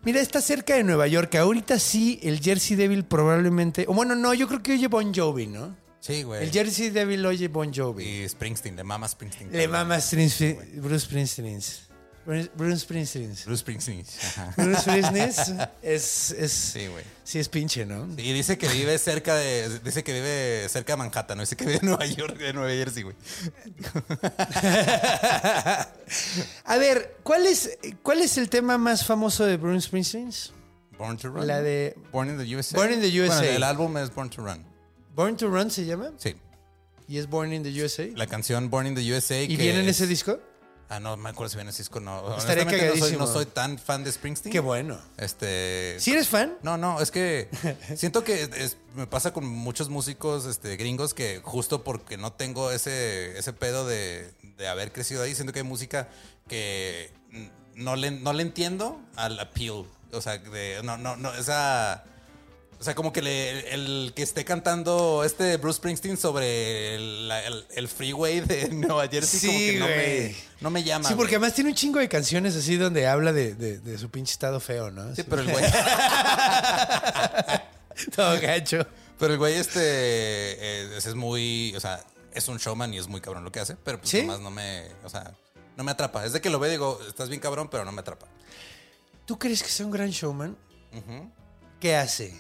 Mira, está cerca de Nueva York. Ahorita sí, el Jersey Devil probablemente. O bueno, no, yo creo que oye Bon Jovi, ¿no? Sí, güey. El Jersey Devil oye Bon Jovi. Y Springsteen, le mama Springsteen. Le mama Springsteen- Bruce Springsteen. Bruce Bruce Springsteen. Bruce Springsteen. Ajá. Bruce Springsteen es, es, Sí, güey. sí es pinche, ¿no? Y dice que vive cerca de. Dice que vive cerca de Manhattan, no dice que vive en Nueva York, de Nueva Jersey, güey. A ver, ¿cuál es, ¿cuál es el tema más famoso de Bruce Springsteen? Born to Run. La de- Born in the USA. Born in the USA. Bueno, el álbum es Born to Run. Born to Run se llama. Sí. Y es Born in the USA. La canción Born in the USA. ¿Y que viene en es- ese disco? Ah, no me acuerdo si viene disco no. Estaría Honestamente, no soy, no soy tan fan de Springsteen. Qué bueno. Este. ¿Sí eres fan? No, no, es que siento que es- me pasa con muchos músicos este, gringos que justo porque no tengo ese, ese pedo de, de haber crecido ahí, siento que hay música que no le, no le entiendo al appeal. O sea, de, no, no, no, esa... O sea, como que le- el, que esté cantando este Bruce Springsteen sobre el, la- el- el freeway de Nueva Jersey, como Sí, que no me, no me llama. Sí, porque además tiene un chingo de canciones así donde habla de, de- de su pinche estado feo, ¿no? Sí, pero el güey... Todo gacho. Pero el güey este eh, es, muy, o sea, es un showman y es muy cabrón lo que hace, pero pues ¿Sí? nomás no me, o sea, no me atrapa. Es de que lo veo y digo, estás bien cabrón, pero no me atrapa. ¿Tú crees que sea un gran showman? ¿Qué hace?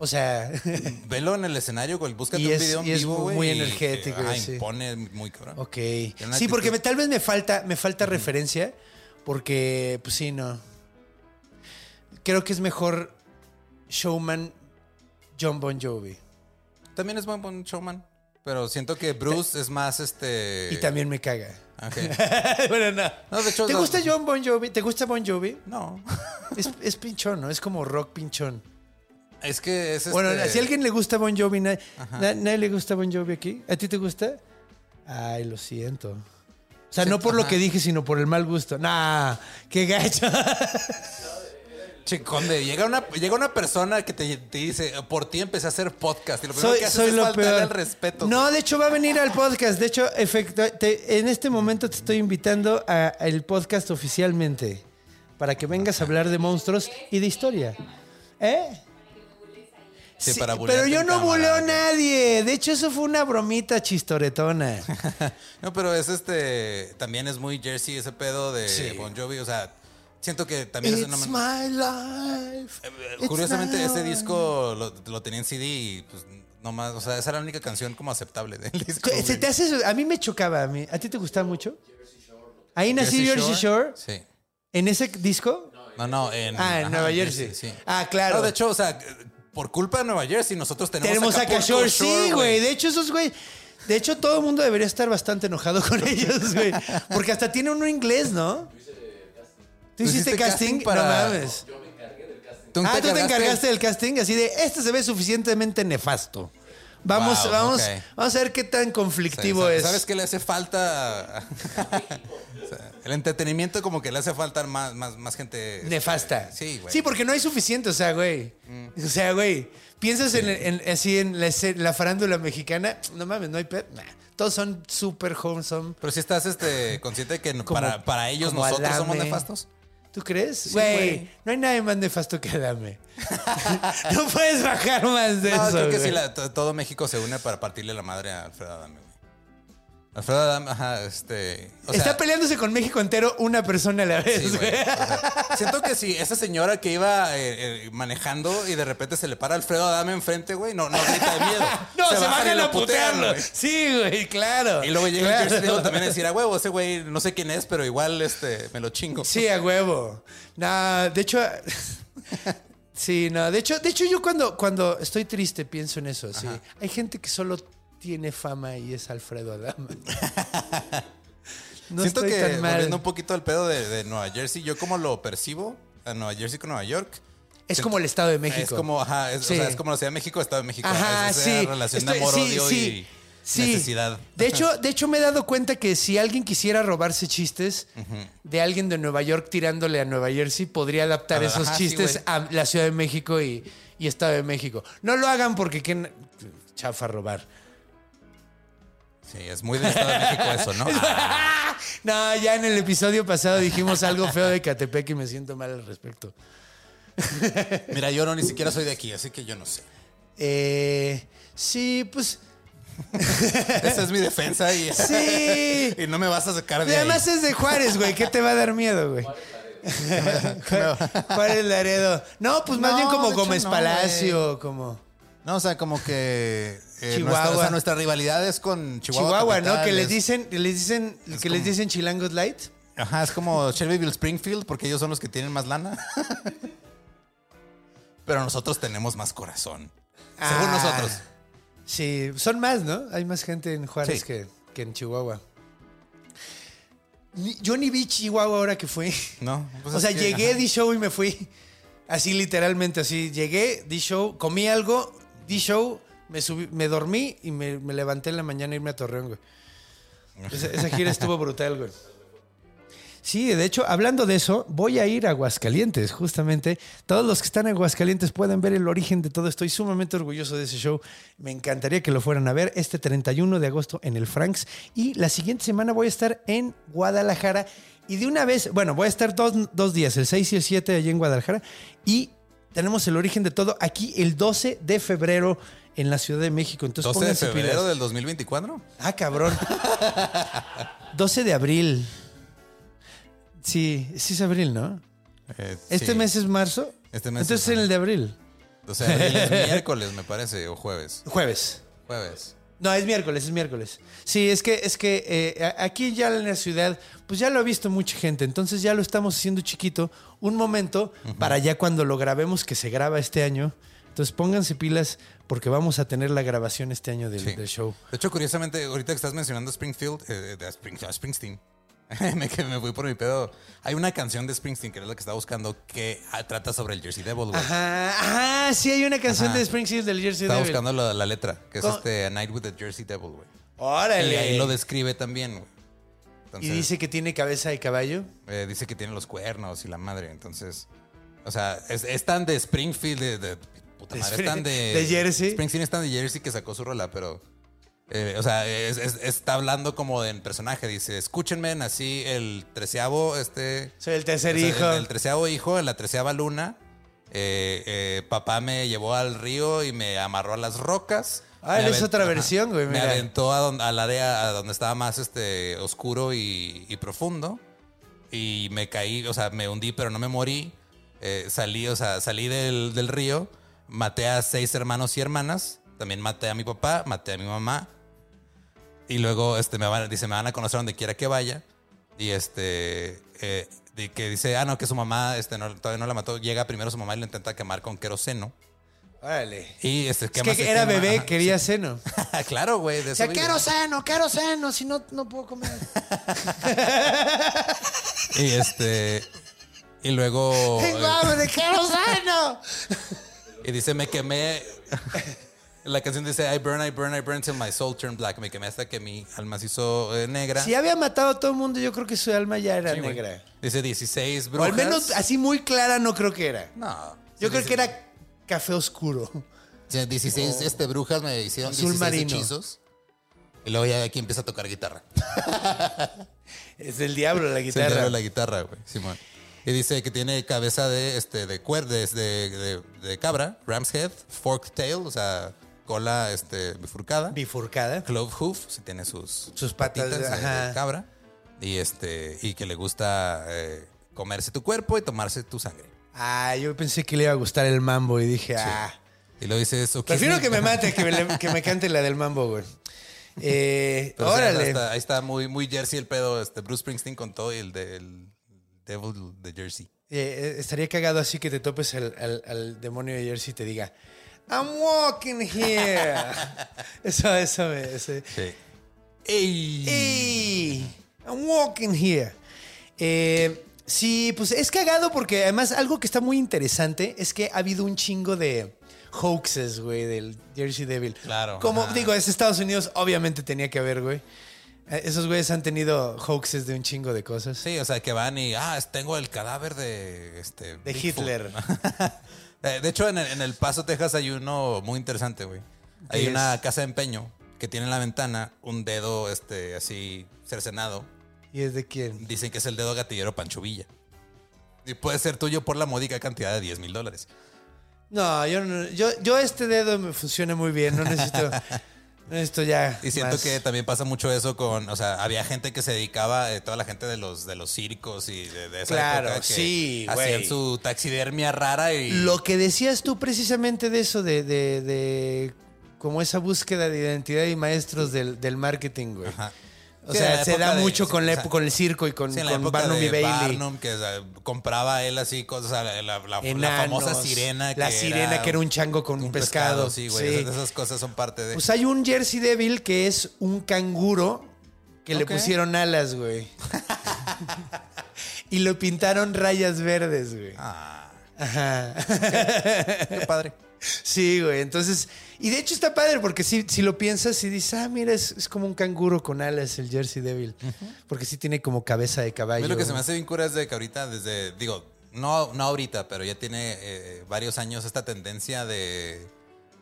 O sea, Velo en el escenario, güey, búscate Y un video en y es vivo, güey. muy y, energético, sí. impone muy cabrón. ok. Sí, porque me- tal vez me falta, me falta referencia, porque, pues sí, no. Creo que es mejor showman John Bon Jovi. También es buen, buen showman, pero siento que Bruce es más este... Y también me caga. Ok. bueno, no. No, de hecho, ¿Te no- gusta John Bon Jovi? ¿Te gusta Bon Jovi? No. Es, es pinchón, ¿no? Es como rock pinchón. Es que es este... Bueno, si a alguien le gusta Bon Jovi, ¿nadie, na- nadie le gusta Bon Jovi aquí? ¿A ti te gusta? Ay, lo siento. O sea, Sí, no por lo que dije, sino por el mal gusto. Nah, qué gacho. Che, conde, llega una, llega una persona que te, te dice, por ti empecé a hacer podcast. Y lo primero soy que haces soy es lo faltarle peor. al respeto. No, de hecho va a venir al podcast. De hecho, efecto- te- en este momento te estoy invitando a- al podcast oficialmente para que vengas a hablar de monstruos y de historia. ¿Eh? Sí, para pero yo no buleo a nadie. De hecho, eso fue una bromita chistoretona. No, pero es este. También es muy Jersey ese pedo de Sí. Bon Jovi. O sea, siento que también es It's una. my life. It's Curiosamente, my ese disco lo, lo tenía en CD y pues no más. O sea, esa era la única canción como aceptable del disco. Se te hace eso- a mí me chocaba. A, mí. ¿A ti te gustaba mucho? Ahí nací Jersey Shore. Sí. ¿En ese disco? No, no, en. Ah, en ajá, Nueva Jersey. sí. Ah, claro. No, de hecho, o sea, por culpa de Nueva Jersey, nosotros tenemos, Tenemos a Shore, sí, güey. De hecho, esos güey. De hecho, todo el mundo debería estar bastante enojado con ellos, güey. Porque hasta tiene uno inglés, ¿no? ¿Tú hiciste hiciste casting? casting para- No mames. ¿Tú Ah, tú te encargaste del casting así de, este se ve suficientemente nefasto. Vamos, Wow, vamos, vamos a ver qué tan conflictivo ¿Sabes- es. ¿Sabes qué le hace falta? El entretenimiento como que le hace falta más, más, más gente... Nefasta. Sí, güey. Sí, porque no hay suficiente, o sea, güey. O sea, güey. Piensas en, en- así en la, farándula mexicana, no mames, no hay pe- nah, Todos son súper wholesome. Pero si estás este, consciente de que Como- para, para ellos nosotros somos nefastos. ¿Tú crees? Sí, Güey, güey. no hay nadie más nefasto que Adame. no puedes bajar más de No, eso. creo que sí, la- to- todo México se une para partirle la madre a Alfredo Adame. Alfredo Adame, ajá, este... o Está sea, peleándose con México entero una persona a la vez, Sí, güey. güey. O sea, siento que si esa señora que iba eh, eh, manejando y de repente se le para Alfredo Adame enfrente, güey, no, no grita de miedo. No, se, bajan y bajan a putearlo. güey. Sí, güey, claro. Y luego llega Claro. el Devil también a decir, a huevo, ese güey no sé quién es, pero igual este, me lo chingo. Sí, a huevo. No, de hecho. Sí, no. De hecho, de hecho, yo cuando, cuando estoy triste pienso en eso. Sí. Hay gente que solo tiene fama y es Alfredo Adama. No Siento estoy que, volviendo un poquito al pedo de, de Nueva Jersey, yo como lo percibo, a Nueva Jersey con Nueva York, Es como el Estado de México. es como, ajá, es, o Sí. sea, es como la Ciudad de México, Estado de México. Ajá, es esa sí. relación de amor, sí, odio y necesidad. De hecho, de hecho, me he dado cuenta que si alguien quisiera robarse chistes de alguien de Nueva York tirándole a Nueva Jersey, podría adaptar Ah, esos ajá, chistes a la Ciudad de México y, y Estado de México. No lo hagan porque qué chafa robar. Sí, es muy del Estado de México eso, ¿no? Ah, No, ya en el episodio pasado dijimos algo feo de Catepec y me siento mal al respecto. mira, yo no ni siquiera soy de aquí, así que yo no sé. Eh, sí, pues Esa es mi defensa y, sí. y no me vas a sacar Y de además ahí. es de Juárez, güey. ¿Qué te va a dar miedo, güey? Juárez Laredo. No, pues más No, bien como hecho Gómez no, Palacio, como No, o sea, como que eh, Chihuahua. Nuestra, o sea, nuestra rivalidad es con Chihuahua. Chihuahua, ¿no? Que les es- dicen, les dicen, que les dicen Chilangos Light. Ajá, es como Shelbyville Springfield porque ellos son los que tienen más lana. Pero nosotros tenemos más corazón. Según Ah, nosotros. Sí, son más, ¿no? Hay más gente en Juárez Sí. que, que en Chihuahua. Ni- yo ni vi Chihuahua ahora que fui. No. pues o sea, que, llegué, ajá. di show y me fui. Así literalmente, así. Llegué, di show, comí algo, di show, me subí, me dormí y me, me levanté en la mañana a irme a Torreón, güey. Esa, gira estuvo brutal, güey. Sí, de hecho, hablando de eso, voy a ir a Aguascalientes, justamente. Todos los que están en Aguascalientes pueden ver el origen de todo. Estoy sumamente orgulloso de ese show. Me encantaría que lo fueran a ver este 31 de agosto en el Franks. Y la siguiente semana voy a estar en Guadalajara. Y de una vez, bueno, voy a estar dos, dos días, el 6 y el 7 allí en Guadalajara. Y tenemos el origen de todo aquí el 12 de febrero en la Ciudad de México. Entonces 12 de febrero pilas. del 2024. Ah, cabrón. 12 de abril. Sí, sí es abril, ¿no? Eh, Este sí. mes es marzo. Este mes Entonces es- en el de abril. O sea, abril es miércoles, me parece, o jueves. Jueves. Jueves. No, es miércoles, es miércoles. Sí, es que, es que eh, aquí ya en la ciudad, pues ya lo ha visto mucha gente. Entonces ya lo estamos haciendo chiquito. Un momento para ya cuando lo grabemos, que se graba este año. Entonces pónganse pilas porque vamos a tener la grabación este año del, Sí. del show. De hecho, curiosamente, ahorita que estás mencionando Springfield, eh, de Spring- a Springsteen, me, que me fui por mi pedo. Hay una canción de Springsteen, que es la que estaba buscando, que ah, trata sobre el Jersey Devil, güey. Ajá, ajá, sí hay una canción Ajá. de Springsteen del Jersey Estaba Devil. buscando la, la letra, que es ¿Cómo? este A Night with the Jersey Devil, güey. Órale. Y ahí lo describe también, güey. Y dice que tiene cabeza de caballo. eh, dice que tiene los cuernos y la madre. Entonces, o sea, es, es tan de Springfield, de, de- puta De madre, de. de Jersey. Springsteen es tan de Jersey que sacó su rola, pero. eh, o sea, es- es- está hablando como en personaje. Dice: Escúchenme, nací el treceavo, este. Soy el tercer o sea, hijo. El, el treceavo hijo, en la treceava luna. Eh, eh, papá me llevó al río y me amarró a las rocas. Ah, Me es otra versión, güey, Me aventó a don- al área a donde estaba más este, oscuro y, y profundo. Y me caí, o sea, me hundí, pero no me morí. Salí, o sea, salí del, del río. Maté a seis hermanos y hermanas. También maté a mi papá, maté a mi mamá. Y luego este, me van, dice, me van a conocer donde quiera que vaya. Y este, eh, de que dice, ah, no, que su mamá este, no- todavía no la mató. Llega primero su mamá y lo intenta quemar con queroseno. Órale. Y este, Es que era quema, bebé, ajá, quería sí. seno. claro, güey. de O sea, eso vive. quiero seno, quiero seno, si no, no puedo comer. Y este. Y luego. Tengo hambre, quiero seno. Y dice, me quemé. La canción dice I burn, I burn, I burn till my soul turned black. Me quemé hasta que mi alma se hizo eh, negra. Si había matado a todo el mundo, yo creo que su alma ya era Sí, güey. negra. Dice 16 O brujas. al menos así muy clara no creo que era. No. Yo Sí, creo dice- que era café oscuro. Sí, 16 este, brujas me hicieron Azul 16 marino. hechizos. Y luego ya aquí empieza a tocar guitarra. Es del diablo la Se guitarra. entera la guitarra, güey. Simón. Y dice que tiene cabeza de este de cuerdes de, de, de cabra, ram's head, forked tail, o sea, cola este bifurcada. Bifurcada. Clove hoof, si tiene sus, Sus patitas de- cabra. Y este, y que le gusta eh, comerse tu cuerpo y tomarse tu sangre. Ah, yo pensé que le iba a gustar el mambo y dije, ah. Y luego dice eso. Prefiero que me mate que me, que me cante la del mambo, güey. Eh, órale. hasta- ahí está muy, muy Jersey el pedo. Este Bruce Springsteen contó el del Devil de Jersey. Eh, eh, estaría cagado así que te topes al, al- al demonio de Jersey y te diga, I'm walking here. eso, eso me... ese- Sí. ¡Ey! Hey, I'm walking here. Eh, sí, pues es cagado porque además algo que está muy interesante es que ha habido un chingo de hoaxes, güey, del Jersey Devil. Claro, Como ajá. digo, es Estados Unidos, obviamente tenía que haber, güey. Eh, Esos güeyes han tenido hoaxes de un chingo de cosas. Sí, o sea, que van y, ah, tengo el cadáver de, este, De Bigfoot. Hitler. Eh, de hecho, en el, en el Paso, Texas, hay uno muy interesante, güey. Hay ¿Qué una casa de empeño que tiene en la ventana un dedo, este, así, cercenado. ¿Y es de quién? Dicen que es el dedo gatillero Pancho Villa. Y puede ser tuyo por la módica cantidad de 10 mil dólares. No, yo, no- yo, yo este dedo me funciona muy bien, no necesito, necesito ya. Y siento más. que también pasa mucho eso con, o sea, había gente que se dedicaba, eh, toda la gente de los, de los circos y de, de esa Claro, época que sí, hacían su taxidermia rara y... Lo que decías tú precisamente de eso, de, de, de como esa búsqueda de identidad y maestros del, del marketing, güey. Ajá. O Sí, sea, se da de- mucho con, la o sea, época- con el circo y con, Sí, en la con época Barnum y Bailey. Barnum, que o sea, compraba él así cosas, la, famosa sirena. La sirena que era un chango con un pescado. Sí, güey. Sí. Esas, esas cosas son parte de... Pues hay un Jersey Devil que es un canguro que le pusieron alas, güey. y lo pintaron rayas verdes, güey. Ah, Ajá. qué padre. Sí, güey. Entonces, y de hecho está padre porque si, si lo piensas y dices, ah, mira, es, es como un canguro con alas el Jersey Devil. Porque sí tiene como cabeza de A caballo. mí lo que se me hace bien cura es de que ahorita, desde, digo, no, no ahorita, pero ya tiene eh, varios años esta tendencia de,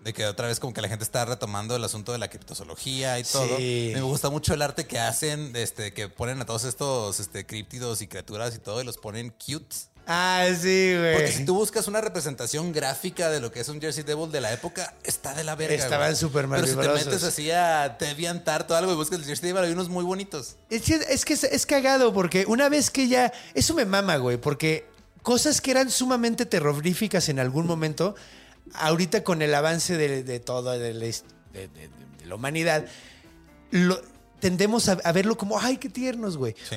de que otra vez como que la gente está retomando el asunto de la criptozoología y todo. Sí. Me gusta mucho el arte que hacen, este, que ponen a todos estos este, críptidos y criaturas y todo y los ponen cute. Ah, sí, Porque si güey. tú buscas una representación gráfica de lo que es un Jersey Devil de la época, está de la verga. Estaban güey. súper Pero si te metes así a DeviantArt o algo y buscas el Jersey Devil, hay unos muy bonitos. Es que, es que es, es cagado porque una vez que ya... Eso me mama, güey, porque cosas que eran sumamente terroríficas en algún momento, ahorita con el avance de, de todo, de la humanidad, lo- tendemos a, a verlo como, ay, qué tiernos, güey. Sí.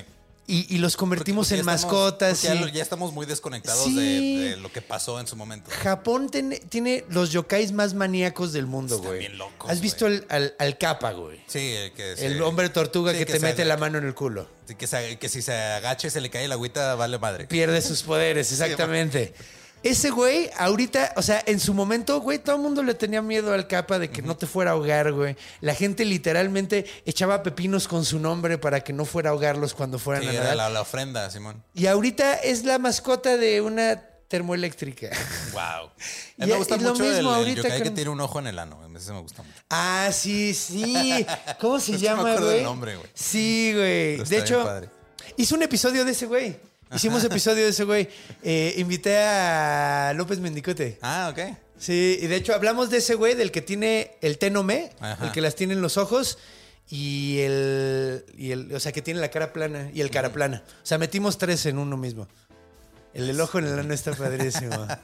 Y, y los convertimos Porque en estamos- mascotas. ya, y- lo- ya estamos muy desconectados Sí. de, de lo que pasó en su momento. Japón tiene, tiene los yokais más maníacos del mundo, Están güey. bien locos, ¿Has visto al, al capa, güey? Sí, el que hombre tortuga sí, que, te mete la mano en el culo. Que, se- que si se agacha y se le cae la agüita, vale madre. Pierde sus poderes, exactamente. Ese güey, ahorita, o sea, en su momento, güey, todo el mundo le tenía miedo al capa de que no te fuera a ahogar, güey. La gente literalmente echaba pepinos con su nombre para que no fuera a ahogarlos cuando fueran Sí, a nadar. la, la ofrenda, Simón. Y ahorita es la mascota de una termoeléctrica. Wow. A mí me gusta y lo mucho el, mismo el ahorita yokai que tiene un ojo en el ano. Ese me gusta mucho. Ah, sí, sí. ¿Cómo se que no me llama, acuerdo güey? del nombre, güey. Sí, güey. De hecho, hice un episodio de ese güey. Hicimos episodio de ese güey. Eh, invité a López Mendicote. Ah, ok. Sí, y de hecho hablamos de ese güey, del que tiene el tenome, Ajá. el que las tiene en los ojos y el, y el, o sea, que tiene la cara plana y el cara plana. O sea, metimos tres en uno mismo. El del ojo en el ano está padrísimo.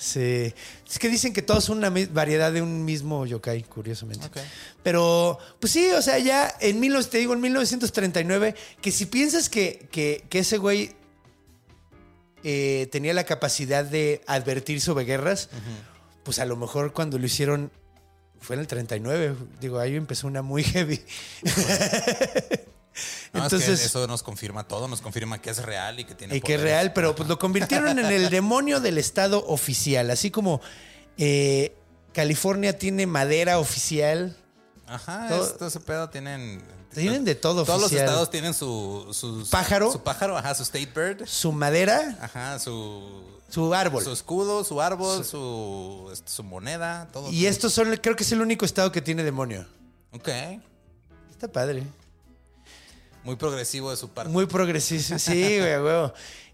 Sí. Es que dicen que todos son una variedad de un mismo yokai, curiosamente. Ok. Pero, pues sí, o sea, ya en, mil, te digo, en 1939, que si piensas que, que, que ese güey eh, tenía la capacidad de advertir sobre guerras, pues a lo mejor cuando lo hicieron fue en el 39. Digo, ahí empezó una muy heavy. No, es que Entonces, eso nos confirma todo, nos confirma que es real y que tiene y que es real, pero pues lo convirtieron en el demonio del Estado oficial, así como eh, California tiene madera oficial. Ajá, Todo- esto, ese pedo tienen. Tienen de todo Todos oficial. los estados tienen su, su ¿Pájaro? Su pájaro, ajá, su state bird. Su madera, Ajá, su. su árbol. Su escudo, su árbol, su, este, su moneda, todo. Y estos son, creo que es el único estado que tiene demonio. Ok. Está padre. Muy progresivo de su parte. Muy progresista. Sí, güey, huevo.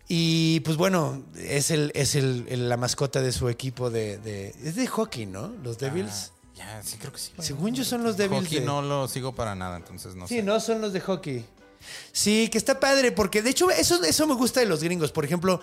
Y pues bueno, es el, es el, el- la mascota de su equipo de, de- Es de hockey, ¿no? Los Devils. Ah, ya, sí, creo que sí. Según yo son los Devils. Hockey de- no lo sigo para nada, entonces no Sí, sé. no, son los de hockey. Sí, que está padre, porque de hecho eso, eso me gusta de los gringos. Por ejemplo,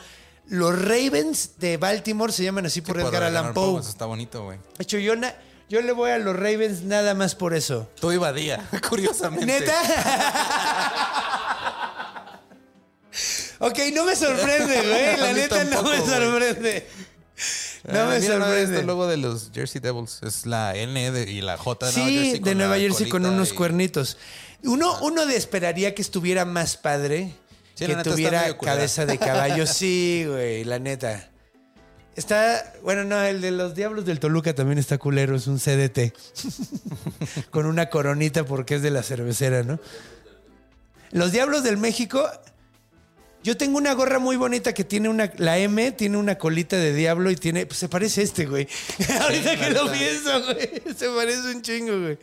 los Ravens de Baltimore se llaman así por Sí, Edgar Allan Poe. Eso está bonito, güey. De hecho, yo, na- yo le voy a los Ravens nada más por eso. Tú ibadía, curiosamente. ¿Neta? ok, no me sorprende, güey. La neta no me sorprende. No Ah, me mira, no, sorprende. Este logo de los Jersey Devils es la N de- y la J de Nueva Sí, Jersey. de Nueva Jersey con unos y- cuernitos. Uno, uno de esperaría que estuviera más padre, Sí, que tuviera cabeza de caballo. Sí, güey, la neta. Está, bueno, no, el de los Diablos del Toluca también está culero, es un CDT. con una coronita porque es de la cervecera, ¿no? Los Diablos del México, yo tengo una gorra muy bonita que tiene una, la M tiene una colita de diablo y tiene, pues se parece a este, güey. Ahorita que lo pienso, güey, se parece un chingo, güey.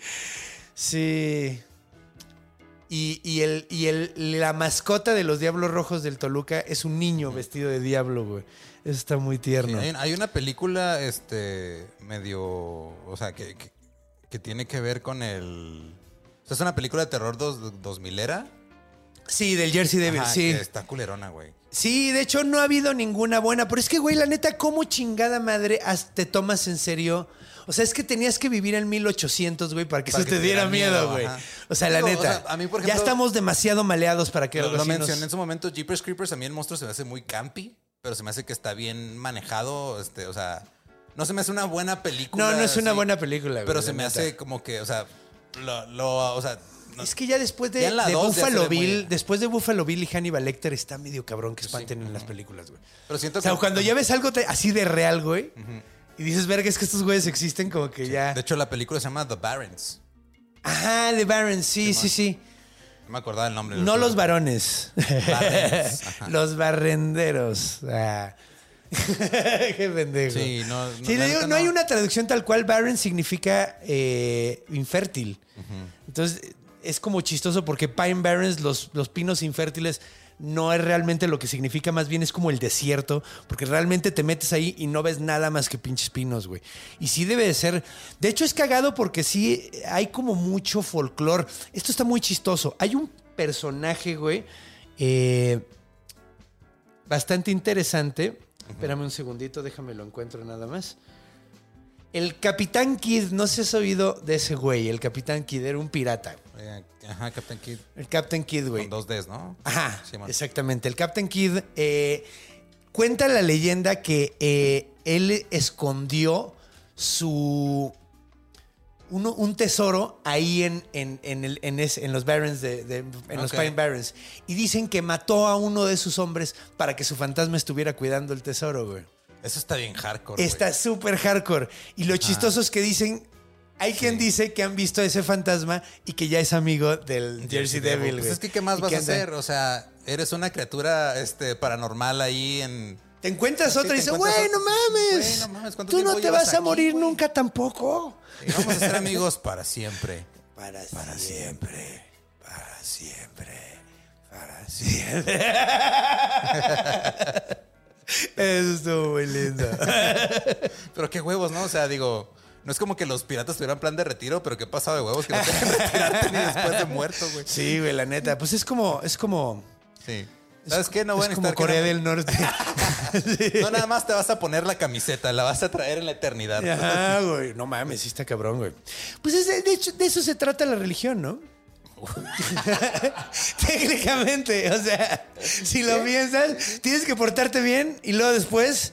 Sí. Y, y el, y el, la mascota de los Diablos Rojos del Toluca es un niño vestido de diablo, güey. Eso está muy tierno. hay, hay una película, este, medio, o sea, que, que, que tiene que ver con el... o sea, es una película de terror dos, 2000 era. Sí, del Jersey Devil, Ajá, sí. que está culerona, güey. Sí, de hecho no ha habido ninguna buena. Pero es que, güey, la neta, ¿cómo chingada madre as- te tomas en serio? O sea, es que tenías que vivir en 1800, güey, para que Para eso que te diera miedo, güey. ajá. O sea, la Digo, o neta. sea, a mí, por ya ejemplo- estamos demasiado maleados para que Lo, algo lo así nos- mencioné en su momento, Jeepers Creepers, a mí el monstruo se me hace muy campy, pero se me hace que está bien manejado, este, o sea, no se me hace una buena película. No, no es una así, buena película, güey. Pero la se me neta. hace como que, o sea, lo, lo- o sea, no- Es que ya después de, Ya Buffalo Bill, después de Buffalo Bill y Hannibal Lecter está medio cabrón que espanten en las películas, güey. pero siento O sea, que cuando ya ves algo así de real, güey, y dices, verga, es que estos güeyes existen como que ya... De hecho, la película se llama The Barons. Ajá, The Baron, sí, sí, sí. No me acordaba el nombre. No los varones. Los barrenderos. Ah. Qué pendejo. Sí, no- no, Sí, digo, no hay una traducción tal cual. Barren significa eh, infértil. Entonces, es como chistoso porque Pine Barrens, los, los pinos infértiles, no es realmente lo que significa, más bien es como el desierto, porque realmente te metes ahí y no ves nada más que pinches pinos, güey. Y sí debe de ser. De hecho, es cagado porque sí hay como mucho folclore. Esto está muy chistoso. Hay un personaje, güey, eh, bastante interesante. Espérame un segundito, déjame lo encuentro nada más. El Capitán Kidd, no sé si has oído de ese güey. El Capitán Kidd era un pirata. Eh, ajá, Captain Kid. El Captain Kidd, güey. Con dos Ds, ¿no? Ajá, Sí, exactamente. El Captain Kidd eh, cuenta la leyenda que eh, él escondió su uno- un tesoro ahí en, en, en el- en ese- en los Barrens de, de- en los. Pine Barrens y dicen que mató a uno de sus hombres para que su fantasma estuviera cuidando el tesoro, güey. Eso está bien hardcore. Está súper hardcore. Y lo chistoso es que dicen. Hay quien dice que han visto a ese fantasma y que ya es amigo del Jersey, Devil, Pues es que, ¿qué más vas a hacer? O sea, eres una criatura este, paranormal ahí en. Te encuentras Sí, otra y dices, güey, no mames. Güey, no mames, ¿cuánto Tú no te vas a morir güey?" nunca tampoco. Y vamos a ser amigos para siempre. Para, siempre. Para siempre. Para siempre. Eso estuvo muy lindo. Pero qué huevos, ¿no? O sea, digo, no es como que los piratas tuvieran plan de retiro, pero qué pasado de huevos que no dejan retirarte ni después de muerto, güey. Sí, güey, la neta. Pues es como, es como. Sí. ¿Sabes qué? No voy a es como necesitar que Corea del Norte. No, nada más te vas a poner la camiseta, la vas a traer en la eternidad. Ajá, güey. No mames, sí está cabrón, güey. Pues es de, de hecho, de eso se trata la religión, ¿no? Técnicamente, o sea, si lo piensas, tienes que portarte bien y luego después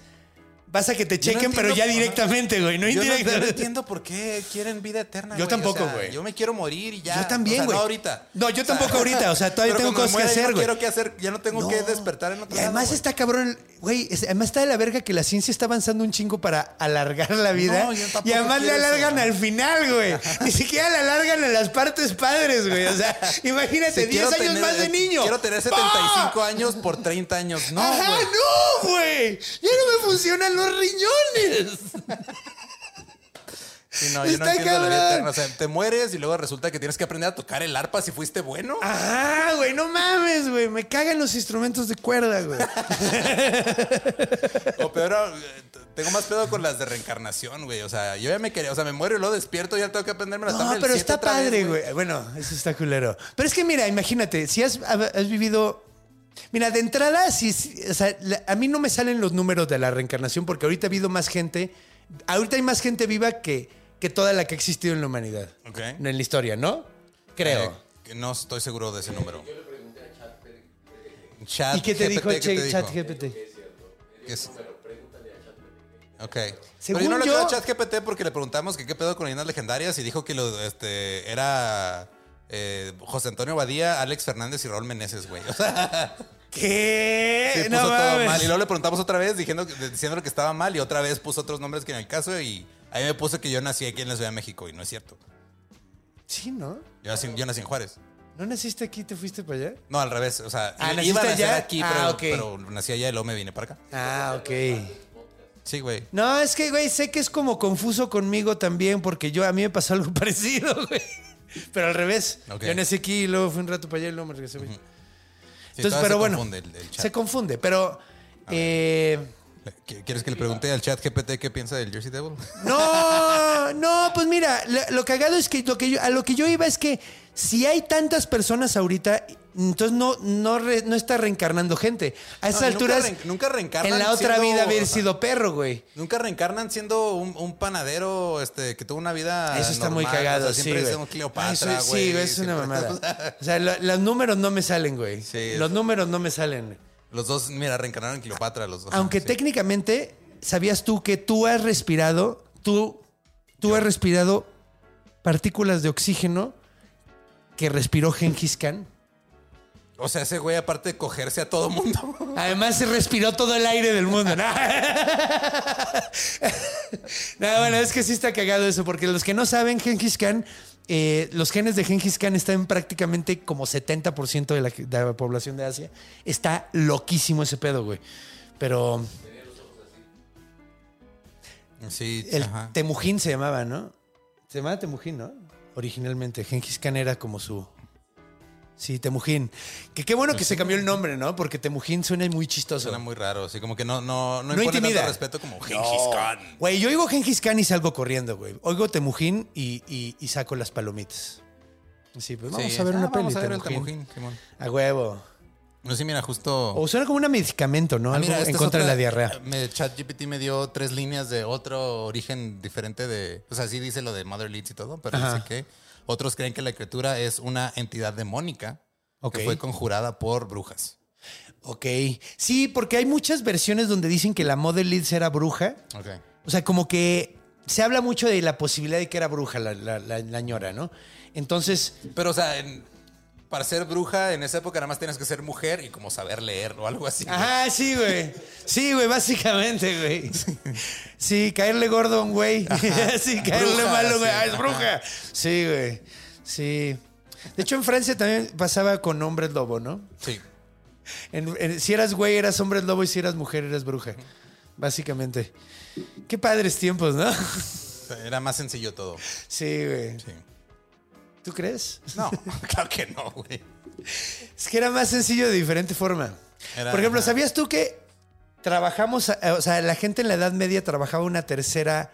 Vas a que te no chequen, pero ya directamente, güey, no Yo no, yo no indirectamente. entiendo por qué quieren vida eterna. Yo güey. tampoco, O sea, güey. Yo me quiero morir y ya. Yo también, O sea, güey. No ahorita. No, yo O sea, tampoco ahorita, o sea, todavía tengo cosas que hacer, no güey. quiero que hacer, ya no tengo No. que despertar en otro Y además lado, está cabrón, güey, además está de la verga que la ciencia está avanzando un chingo para alargar la vida. No, yo y además eso, alargan al final, güey. Ni siquiera le alargan a las partes padres, güey. O sea, imagínate, Si 10 quiero años tener- más de niño. Quiero tener 75 años por 30 años. No, Ajá, no, güey. Ya no me funcionan los riñones. Sí, no, yo no entiendo la vida eterna. O sea, te mueres y luego resulta que tienes que aprender a tocar el arpa si fuiste bueno. Ajá, güey, no mames, güey. Me cagan los instrumentos de cuerda, güey. O peor, tengo más pedo con las de reencarnación, güey. O sea, yo ya me quería, o sea, me muero y luego despierto y ya tengo que aprenderme la tabla No, pero está vez, padre, güey. Bueno, eso está culero. Pero es que mira, imagínate, si has, has vivido. Mira, de entrada, o sea, la- a mí no me salen los números de la reencarnación porque ahorita ha habido más gente. Ahorita hay más gente viva que, que toda la que ha existido en la humanidad. Ok. En la historia, ¿no? Creo. Eh, que no estoy seguro de ese número. Chat ¿Y qué te dijo el GPT, ¿qué te chat dijo? GPT? Que es- Ok. Según Pero yo no le yo- a ChatGPT porque le preguntamos que qué pedo con leyendas legendarias y dijo que lo, este, era eh, José Antonio Badía, Alex Fernández y Raúl Meneses, güey. O sea, ¿Qué? sí, puso no todo mames. mal. Y luego le preguntamos otra vez diciendo, diciendo que estaba mal y otra vez puso otros nombres que en el caso y ahí me puso que yo nací aquí en la Ciudad de México y no es cierto. Sí, ¿no? Yo nací, yo nací en Juárez. ¿No naciste aquí y te fuiste para allá? No, al revés. O sea, Ah, iba ¿naciste a nacer allá? aquí, Ah, pero, ok. pero nací allá y luego me vine para acá. Ah, ok. Sí, güey. No, es que, güey, sé que es como confuso conmigo también, porque yo a mí me pasó algo parecido, güey. Pero al revés. Ok. Yo nací aquí y luego fui un rato para allá y luego me regresé. Sí, Entonces, pero se bueno. confunde el- el chat. se confunde, pero. eh, ¿Qu- ¿Quieres que le pregunte al chat GPT qué piensa del Jersey Devil? no, no, pues mira, lo, lo cagado es que, lo que yo, a lo que yo iba es que si hay tantas personas ahorita, entonces no, no, re- no está reencarnando gente. A esas No, nunca alturas. nunca reencarnan En la otra siendo- vida haber sido perro, güey. Nunca reencarnan siendo un, un panadero este, que tuvo una vida. Eso está muy cagado, o sea, siempre sí, es un Cleopatra, güey. Sí, güey, es una mamada. O sea, lo- los números no me salen, güey. Sí, los números no me salen. Los dos, mira, reencarnaron en Cleopatra, los dos. Aunque Sí. técnicamente, ¿sabías tú que tú has respirado, tú, tú has respirado partículas de oxígeno que respiró Genghis Khan? O sea, ese güey, aparte de cogerse a todo mundo. Además se respiró todo el aire del mundo. No, No, bueno, es que sí está cagado eso, porque los que no saben, Genghis Khan, eh, los genes de Genghis Khan están en prácticamente como 70% de la, de la población de Asia. Está loquísimo ese pedo, güey. Pero Sí, el ajá. Temujín se llamaba, ¿no? Se llamaba Temujín, ¿no? Originalmente. Genghis Khan era como su... Sí, Temujín. Que qué bueno que se cambió el nombre, ¿no? Porque Temujín suena muy chistoso. Suena muy raro, así como que no, no, no, No impone intimida. tanto respeto como Genghis Khan. Güey, yo oigo Genghis Khan y salgo corriendo, güey. Oigo Temujín y, y- y saco las palomitas. Sí, pues vamos Sí, a ver ah, una peli. Vamos a ver el Temujín. Temujín, Simón. A huevo. No sé, mira, justo. O suena como un medicamento, ¿no? Ah, Algo mira, en contra de la diarrea. Me, ChatGPT me dio tres líneas de otro origen diferente de. O sea, sí dice lo de Mother Leeds y todo, pero Ajá. dice que otros creen que la criatura es una entidad demónica que fue conjurada por brujas. Ok. Sí, porque hay muchas versiones donde dicen que la Mother Leeds era bruja. Ok. O sea, como que se habla mucho de la posibilidad de que era bruja la, la, la- la ñora, ¿no? Entonces, Pero, o sea, en- para ser bruja en esa época nada más tienes que ser mujer y como saber leer o algo así. güey. Ajá, sí, güey. Sí, güey, básicamente, güey. Sí, caerle gordo a un güey. Sí, caerle Bruja, malo, güey. sí. Ah, es bruja. Sí, güey. Sí. De hecho, en Francia también pasaba con hombres lobo, ¿no? Sí. En- en- si eras güey, eras hombre lobo y si eras mujer, eras bruja. Básicamente. Qué padres tiempos, ¿no? Era más sencillo todo. Sí, güey. Sí. ¿Tú crees? No, claro que no, güey. Es que era más sencillo de diferente forma. Era- Por ejemplo. ¿sabías tú que trabajamos, eh, o sea, la gente en la Edad Media trabajaba una tercera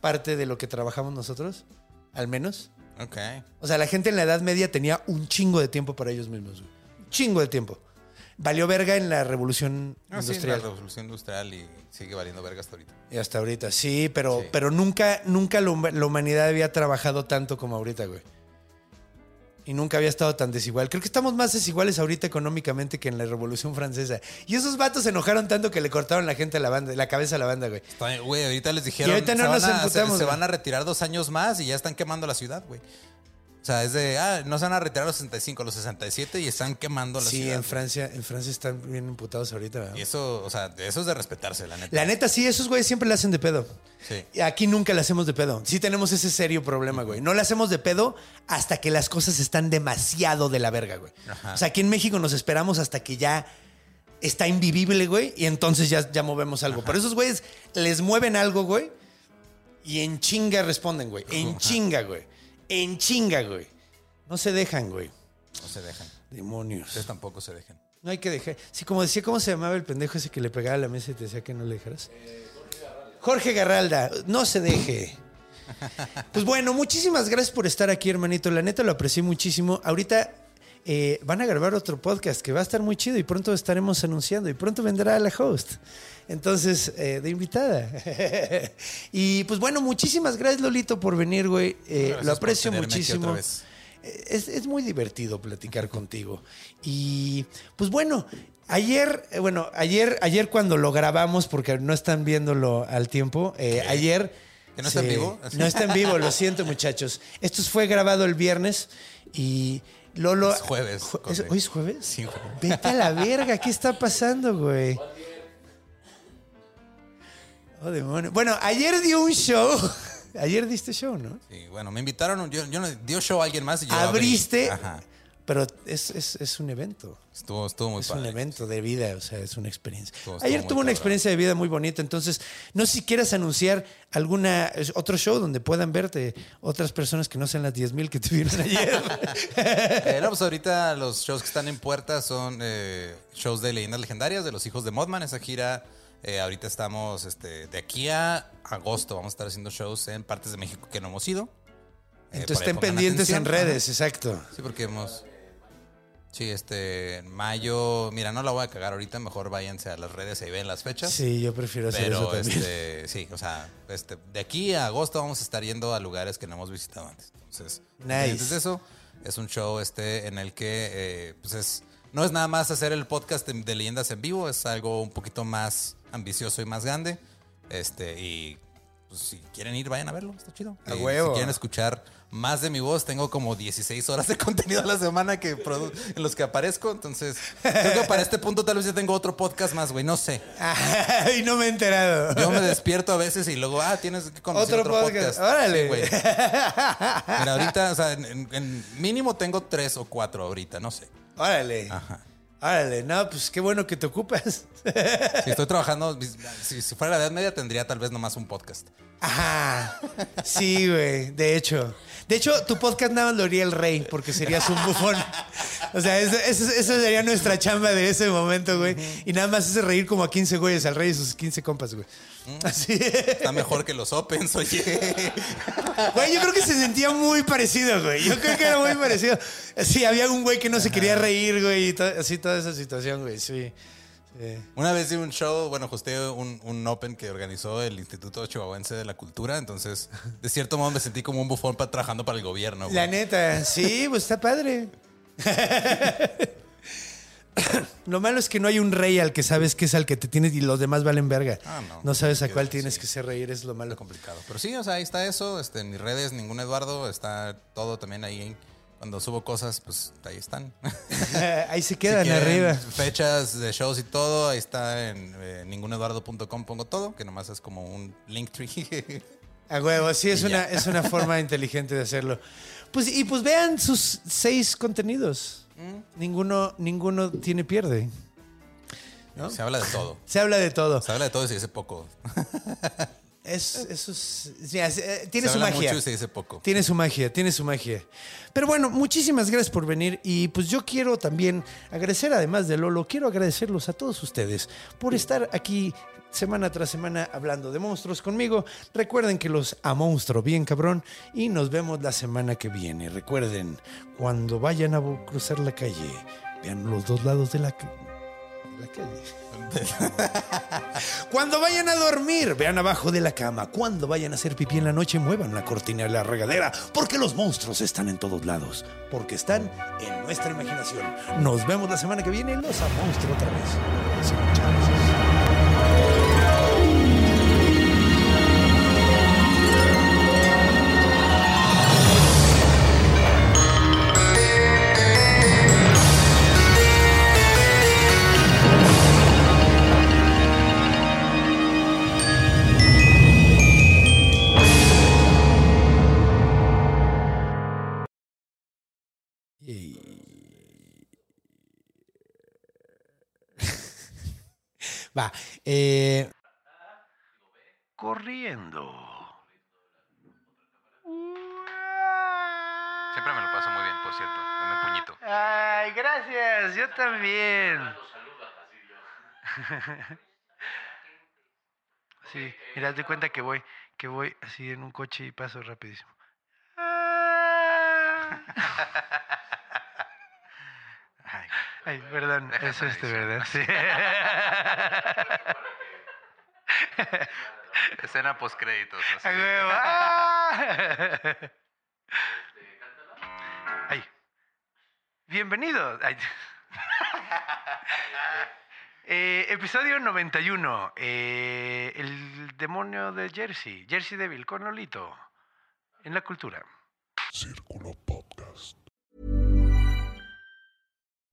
parte de lo que trabajamos nosotros? Al menos. Ok. O sea, la gente en la Edad Media tenía un chingo de tiempo para ellos mismos. güey. Un chingo de tiempo. Valió verga en la revolución Ah, sí, la industrial. revolución industrial y sigue valiendo verga hasta ahorita. y hasta ahorita, sí, pero, Sí. pero nunca, nunca la humanidad había trabajado tanto como ahorita, güey. Y nunca había estado tan desigual. Creo que estamos más desiguales ahorita económicamente que en la Revolución Francesa. Y esos vatos se enojaron tanto que le cortaron la gente a la banda, la cabeza a la banda, güey. Güey, ahorita les dijeron Y ahorita no se, nos van a, se- emputamos, se güey. van a retirar dos años más y ya están quemando la ciudad, güey. O sea, es de, ah, no se van a retirar los 65, a los 67 y están quemando la Sí, ciudad. en güey. Francia, en Francia están bien imputados ahorita. ¿verdad? Y eso, o sea, eso es de respetarse, la neta. La neta, sí, esos güeyes siempre la hacen de pedo. Sí. Y Aquí nunca la hacemos de pedo. Sí tenemos ese serio problema, güey. No la hacemos de pedo hasta que las cosas están demasiado de la verga, güey. Ajá. O sea, aquí en México nos esperamos hasta que ya está invivible, güey, y entonces ya, ya movemos algo. Pero esos güeyes les mueven algo, güey, y en chinga responden, güey. En chinga, güey. En chinga, güey. No se dejan, güey. No se dejan. Demonios. Ustedes tampoco se dejan. No hay que dejar. Sí, como decía, ¿cómo se llamaba el pendejo ese que le pegaba a la mesa y te decía que no le dejaras? Jorge Garralda, no se deje. Pues bueno, muchísimas gracias por estar aquí, hermanito. La neta lo aprecié muchísimo. Ahorita eh, van a grabar otro podcast que va a estar muy chido y pronto estaremos anunciando y pronto vendrá la host. Entonces, eh, de invitada. y pues bueno, muchísimas gracias, Lolito, por venir, güey. Eh, lo aprecio muchísimo. vez. Es, es muy divertido platicar contigo. Y pues bueno, ayer, eh, bueno, ayer, ayer cuando lo grabamos, porque no están viéndolo al tiempo, eh, ayer. ¿Que no está en vivo? No está en vivo, lo siento, muchachos. Esto fue grabado el viernes y Lolo. Es jueves. ¿Hoy es jueves? Sí, güey. Vete a la verga, ¿qué está pasando, güey? Oh, demonio. Bueno, ayer dio un show. Ayer diste show, ¿no? Sí, bueno, me invitaron, yo, yo no dio show a alguien más y yo abrí. Abriste, Ajá. pero es, es- es un evento. Estuvo, estuvo muy Es padre. un evento de vida, o sea, es una experiencia. Estuvo- estuvo Ayer tuve una cabrón. experiencia de vida muy bonita, entonces no sé si quieras anunciar alguna otro show donde puedan verte otras personas que no sean las 10 mil que te vieron ayer. Eh, no, pues ahorita los shows que están en puerta son eh, shows de leyendas legendarias de los hijos de Modman. Esa gira, eh, ahorita estamos este, de aquí a agosto. Vamos a estar haciendo shows en partes de México que no hemos ido. Eh, Entonces estén pendientes en redes, exacto. Sí, porque hemos. Sí, este, en mayo. Mira, no la voy a cagar ahorita. Mejor váyanse a las redes y ven las fechas. Sí, yo prefiero hacer eso Pero también. este, sí, o sea, este, de aquí a agosto vamos a estar yendo a lugares que no hemos visitado antes. Entonces, Nice. pendientes de eso, es un show este en el que eh, pues es, no es nada más hacer el podcast de, de leyendas en vivo, es algo un poquito más ambicioso y más grande. Este, y pues, si quieren ir, vayan a verlo, está chido. A Y huevo. Si quieren escuchar más de mi voz, tengo como 16 horas de contenido a la semana que en los que aparezco. Entonces, creo que para este punto tal vez ya tengo otro podcast más, güey, no sé. Ay, no me he enterado. Yo me despierto a veces y luego, ah, tienes que conocer Otro otro, podcast. podcast. Órale. Sí, güey. Mira, ahorita, o sea, en mínimo tengo tres o cuatro ahorita, no sé. Órale. Ajá. Órale, no, pues qué bueno que te ocupas. Si estoy trabajando, si, si fuera la Edad Media, tendría tal vez nomás un podcast. Ajá. Sí, güey, de hecho. De hecho, tu podcast nada más lo haría el rey, porque serías un bufón. O sea, esa sería nuestra chamba de ese momento, güey. Y nada más hace reír como a 15 güeyes, al rey y sus 15 compas, güey. Así. Está mejor que los Opens, oye. Güey, yo creo que se sentía muy parecido, güey. Yo creo que era muy parecido. Sí, había un güey que no se quería reír, güey, y to- así toda esa situación, güey, sí. Sí. Una vez di un show, bueno, hosté un, un Open que organizó el Instituto Chihuahuense de la Cultura, entonces, de cierto modo, me sentí como un bufón trabajando para el gobierno. güey. La neta, sí, pues está padre. Lo malo es que no hay un rey al que sabes que es al que te tienes y los demás valen verga. Ah, no. No sabes a cuál tienes que hacer reír, es lo malo. complicado. Pero sí, o sea, ahí está eso. Este, en mis redes, ningún Eduardo. Está todo también ahí. Cuando subo cosas, pues ahí están. Ahí se quedan arriba. Fechas de shows y todo. Ahí está en eh, ninguneduardo.com. Pongo todo, que nomás es como un link tree. A huevo, sí, es Y una, ya. es una forma inteligente de hacerlo. Pues, y pues vean sus seis contenidos. Ninguno, ninguno tiene pierde. Se habla de todo. Se habla de todo. Se habla de todo y se dice poco. Es, eso es, sí, es- eh, tiene se su habla magia. mucho y se dice poco. Tiene su magia, tiene su magia. Pero bueno, muchísimas gracias por venir y pues yo quiero también agradecer, además de Lolo, quiero agradecerlos a todos ustedes por estar aquí semana tras semana hablando de monstruos conmigo. Recuerden que los a monstruo bien cabrón y nos vemos la semana que viene. Recuerden, cuando vayan a cruzar la calle, vean los dos lados de la, la calle. Cuando vayan a dormir, vean abajo de la cama. Cuando vayan a hacer pipí en la noche, muevan la cortina de la regadera. Porque los monstruos están en todos lados. Porque están en nuestra imaginación. Nos vemos la semana que viene. Los a monstruo otra vez. Va. eh, corriendo. Siempre me lo paso muy bien, por cierto. Dame un puñito. Ay, gracias. Yo también. Sí, mira, de cuenta que voy, que voy así en un coche y paso rapidísimo. Ay, ay, perdón, es este. ¿verdad? Sí. Escena post créditos. así. A huevo. ¡Ah! Ay. Bienvenido. Ay. Eh, episodio 91. eh, el demonio de Jersey. Jersey Devil con Lolito. En la cultura. Círculo Podcast.